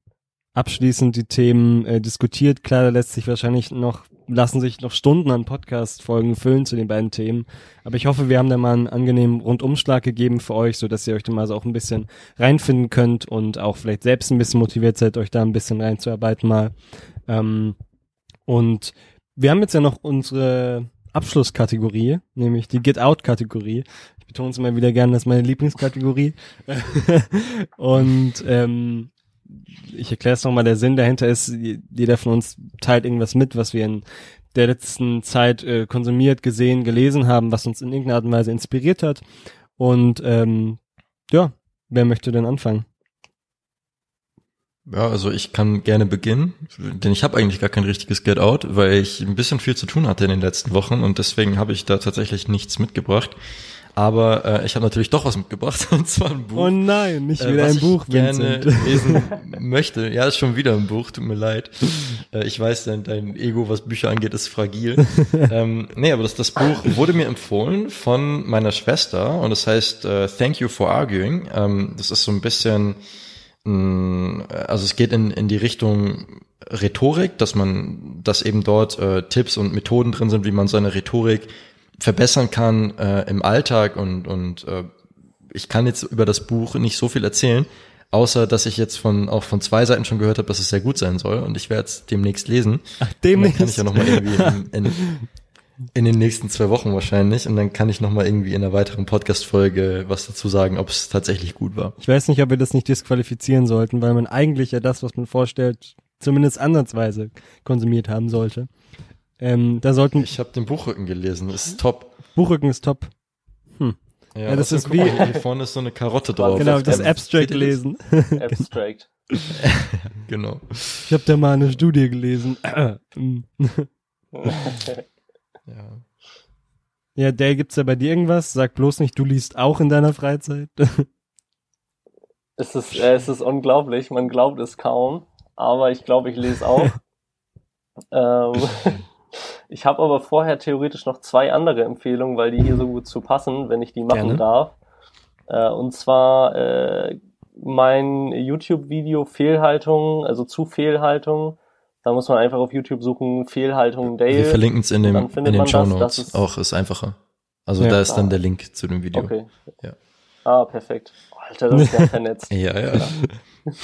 abschließend die Themen äh, diskutiert. Klar, da lässt sich wahrscheinlich noch, lassen sich noch Stunden an Podcast-Folgen füllen zu den beiden Themen. Aber ich hoffe, wir haben da mal einen angenehmen Rundumschlag gegeben für euch, so dass ihr euch da mal so auch ein bisschen reinfinden könnt und auch vielleicht selbst ein bisschen motiviert seid, euch da ein bisschen reinzuarbeiten mal. Ähm, und wir haben jetzt ja noch unsere Abschlusskategorie, nämlich die Get Out-Kategorie betone es immer wieder gerne, das ist meine Lieblingskategorie. und ähm, ich erkläre es nochmal, der Sinn dahinter ist, jeder von uns teilt irgendwas mit, was wir in der letzten Zeit äh, konsumiert, gesehen, gelesen haben, was uns in irgendeiner Art und Weise inspiriert hat. Und ähm, ja, wer möchte denn anfangen? Ja, also ich kann gerne beginnen, denn ich habe eigentlich gar kein richtiges Get Out, weil ich ein bisschen viel zu tun hatte in den letzten Wochen und deswegen habe ich da tatsächlich nichts mitgebracht. Aber äh, ich habe natürlich doch was mitgebracht, und zwar ein Buch. Oh nein, nicht äh, wieder äh, ein Buch, ich gerne lesen möchte. Ja, ist schon wieder ein Buch, tut mir leid. Äh, ich weiß, dein, dein Ego, was Bücher angeht, ist fragil. ähm, nee, aber das, das Buch wurde mir empfohlen von meiner Schwester und das heißt äh, Thank You for Arguing. Ähm, das ist so ein bisschen, mh, also es geht in, in die Richtung Rhetorik, dass man, dass eben dort äh, Tipps und Methoden drin sind, wie man seine Rhetorik verbessern kann äh, im Alltag und, und äh, ich kann jetzt über das Buch nicht so viel erzählen, außer dass ich jetzt von auch von zwei Seiten schon gehört habe, dass es sehr gut sein soll und ich werde es demnächst lesen. Ach, demnächst. kann ich ja noch mal irgendwie in, in, in den nächsten zwei Wochen wahrscheinlich und dann kann ich noch mal irgendwie in einer weiteren Podcast-Folge was dazu sagen, ob es tatsächlich gut war. Ich weiß nicht, ob wir das nicht disqualifizieren sollten, weil man eigentlich ja das, was man vorstellt, zumindest ansatzweise konsumiert haben sollte. Ähm, da sollten. Ich habe den Buchrücken gelesen, ist top. Buchrücken ist top. Hm. Ja, ja das ist wie. Mal, hier vorne ist so eine Karotte drauf. Genau, das Abstract lesen. Abstract. genau. Ich habe da mal eine Studie gelesen. ja. Ja, Dale, gibt's da bei dir irgendwas? Sag bloß nicht, du liest auch in deiner Freizeit. es ist, äh, es ist unglaublich, man glaubt es kaum, aber ich glaube, ich lese auch. ähm, ich habe aber vorher theoretisch noch zwei andere Empfehlungen, weil die hier so gut zu passen, wenn ich die machen Gerne. darf. Äh, und zwar äh, mein YouTube-Video Fehlhaltung, also zu Fehlhaltung. Da muss man einfach auf YouTube suchen, Fehlhaltung Dale. Wir verlinken es in, dem, in den Show Notes. Ist auch ist einfacher. Also ja, da ist dann der Link zu dem Video. Okay. Ja. Ah, perfekt. Alter, das ist ja vernetzt. ja, ja.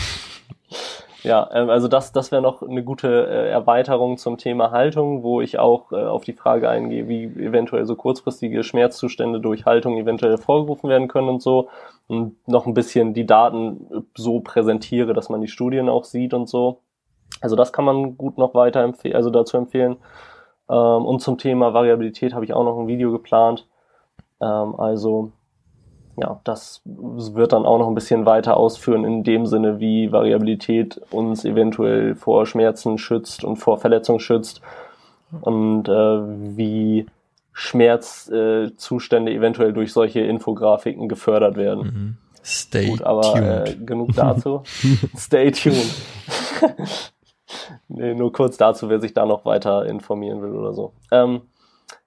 Ja, ähm, also das, das wäre noch eine gute äh, Erweiterung zum Thema Haltung, wo ich auch äh, auf die Frage eingehe, wie eventuell so kurzfristige Schmerzzustände durch Haltung eventuell hervorgerufen werden können und so. Und noch ein bisschen die Daten so präsentiere, dass man die Studien auch sieht und so. Also das kann man gut noch weiter empfehlen, also dazu empfehlen. Ähm, und zum Thema Variabilität habe ich auch noch ein Video geplant. Ähm, also ja, das wird dann auch noch ein bisschen weiter ausführen in dem Sinne, wie Variabilität uns eventuell vor Schmerzen schützt und vor Verletzungen schützt und äh, wie Schmerzzustände äh, eventuell durch solche Infografiken gefördert werden. Mhm. Stay Gut, aber. Äh, genug dazu. Stay tuned. nee, nur kurz dazu, wer sich da noch weiter informieren will oder so. Ähm,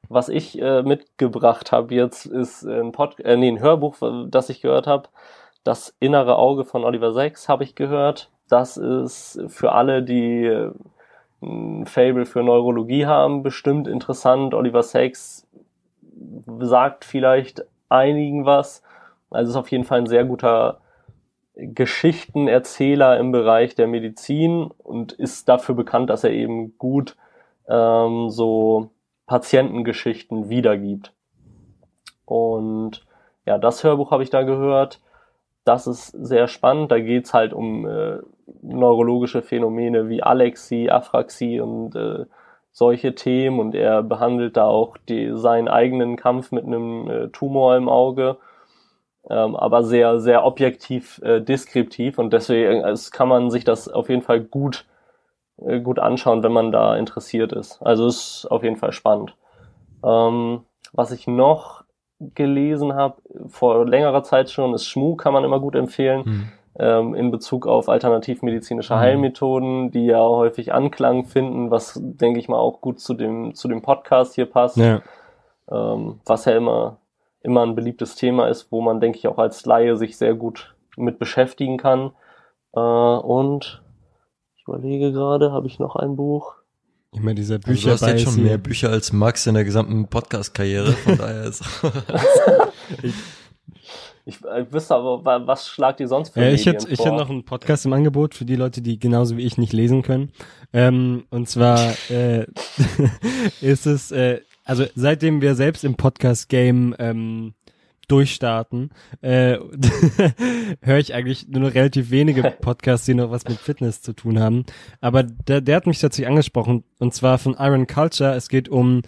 was ich äh, mitgebracht habe jetzt ist ein, Pod äh, nee, ein Hörbuch, das ich gehört habe. Das innere Auge von Oliver Sacks habe ich gehört. Das ist für alle, die äh, ein Fable für Neurologie haben, bestimmt interessant. Oliver Sacks sagt vielleicht einigen was. Also ist auf jeden Fall ein sehr guter Geschichtenerzähler im Bereich der Medizin und ist dafür bekannt, dass er eben gut ähm, so Patientengeschichten wiedergibt. Und ja, das Hörbuch habe ich da gehört. Das ist sehr spannend. Da geht's halt um äh, neurologische Phänomene wie Alexie, Aphraxie und äh, solche Themen. Und er behandelt da auch die, seinen eigenen Kampf mit einem äh, Tumor im Auge, ähm, aber sehr, sehr objektiv äh, deskriptiv. Und deswegen also kann man sich das auf jeden Fall gut gut anschauen, wenn man da interessiert ist. Also ist auf jeden Fall spannend. Ähm, was ich noch gelesen habe, vor längerer Zeit schon, ist Schmu, kann man immer gut empfehlen. Mhm. Ähm, in Bezug auf alternativmedizinische mhm. Heilmethoden, die ja häufig Anklang finden, was denke ich mal auch gut zu dem, zu dem Podcast hier passt. Ja. Ähm, was ja immer, immer ein beliebtes Thema ist, wo man, denke ich, auch als Laie sich sehr gut mit beschäftigen kann. Äh, und ich überlege gerade, habe ich noch ein Buch? Immer dieser Bücher. Also du hast jetzt schon mehr Bücher als Max in der gesamten Podcast-Karriere, von daher ist. ich, ich, ich wüsste aber, was schlagt ihr sonst für äh, Ich hätte, ich hätte noch einen Podcast im Angebot für die Leute, die genauso wie ich nicht lesen können. Ähm, und zwar äh, ist es, äh, also seitdem wir selbst im Podcast-Game ähm, durchstarten, äh, höre ich eigentlich nur noch relativ wenige Podcasts, die noch was mit Fitness zu tun haben. Aber der, der hat mich tatsächlich angesprochen, und zwar von Iron Culture. Es geht um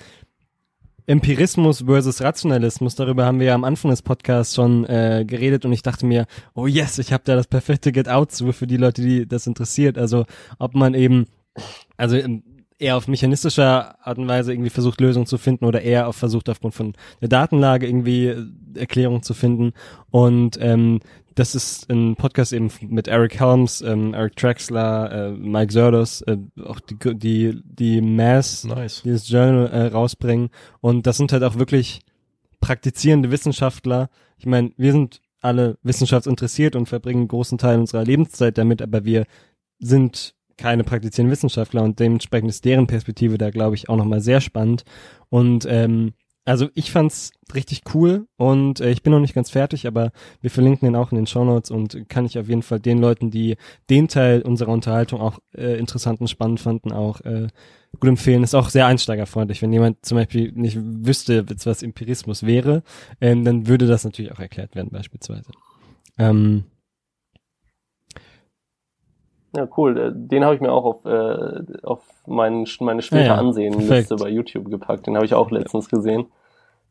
Empirismus versus Rationalismus. Darüber haben wir ja am Anfang des Podcasts schon äh, geredet und ich dachte mir, oh yes, ich habe da das perfekte Get Out zu für die Leute, die das interessiert. Also ob man eben, also eher auf mechanistischer Art und Weise irgendwie versucht, Lösungen zu finden oder eher auf versucht, aufgrund von der Datenlage irgendwie äh, Erklärungen zu finden. Und ähm, das ist ein Podcast eben mit Eric Helms, ähm, Eric Traxler, äh, Mike Zerdos, äh, auch die, die, die Mass, nice. dieses Journal äh, rausbringen. Und das sind halt auch wirklich praktizierende Wissenschaftler. Ich meine, wir sind alle wissenschaftsinteressiert und verbringen einen großen Teil unserer Lebenszeit damit, aber wir sind keine praktizierenden Wissenschaftler und dementsprechend ist deren Perspektive da, glaube ich, auch nochmal sehr spannend. Und ähm, also ich fand's richtig cool und äh, ich bin noch nicht ganz fertig, aber wir verlinken den auch in den Show Notes und kann ich auf jeden Fall den Leuten, die den Teil unserer Unterhaltung auch äh, interessant und spannend fanden, auch äh, gut empfehlen. Ist auch sehr einsteigerfreundlich. Wenn jemand zum Beispiel nicht wüsste, was Empirismus wäre, ähm, dann würde das natürlich auch erklärt werden beispielsweise. Ähm, ja, cool. Äh, den habe ich mir auch auf, äh, auf mein, meine später ja, Ansehen-Liste bei YouTube gepackt. Den habe ich auch letztens gesehen.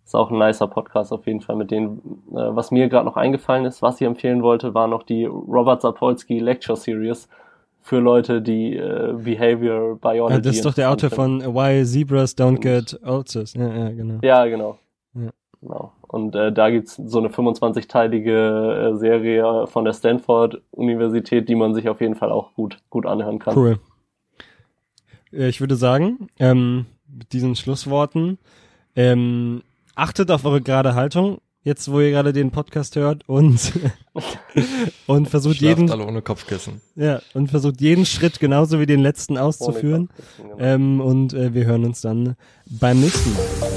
Ist auch ein nicer Podcast auf jeden Fall mit denen. Äh, was mir gerade noch eingefallen ist, was ich empfehlen wollte, war noch die Robert Sapolsky Lecture Series für Leute, die äh, Behavior Biology. Ja, das ist doch der Autor von Why Zebras Don't Get Ulcers. Ja, ja, genau. Ja, genau. Ja. Genau. Und äh, da gibt's so eine 25-teilige äh, Serie von der Stanford-Universität, die man sich auf jeden Fall auch gut, gut anhören kann. Cool. Äh, ich würde sagen, ähm, mit diesen Schlussworten, ähm, achtet auf eure gerade Haltung, jetzt wo ihr gerade den Podcast hört und und versucht Schlaft jeden alle ohne Kopfkissen. Ja, und versucht jeden Schritt genauso wie den letzten auszuführen. Genau. Ähm, und äh, wir hören uns dann beim nächsten Mal.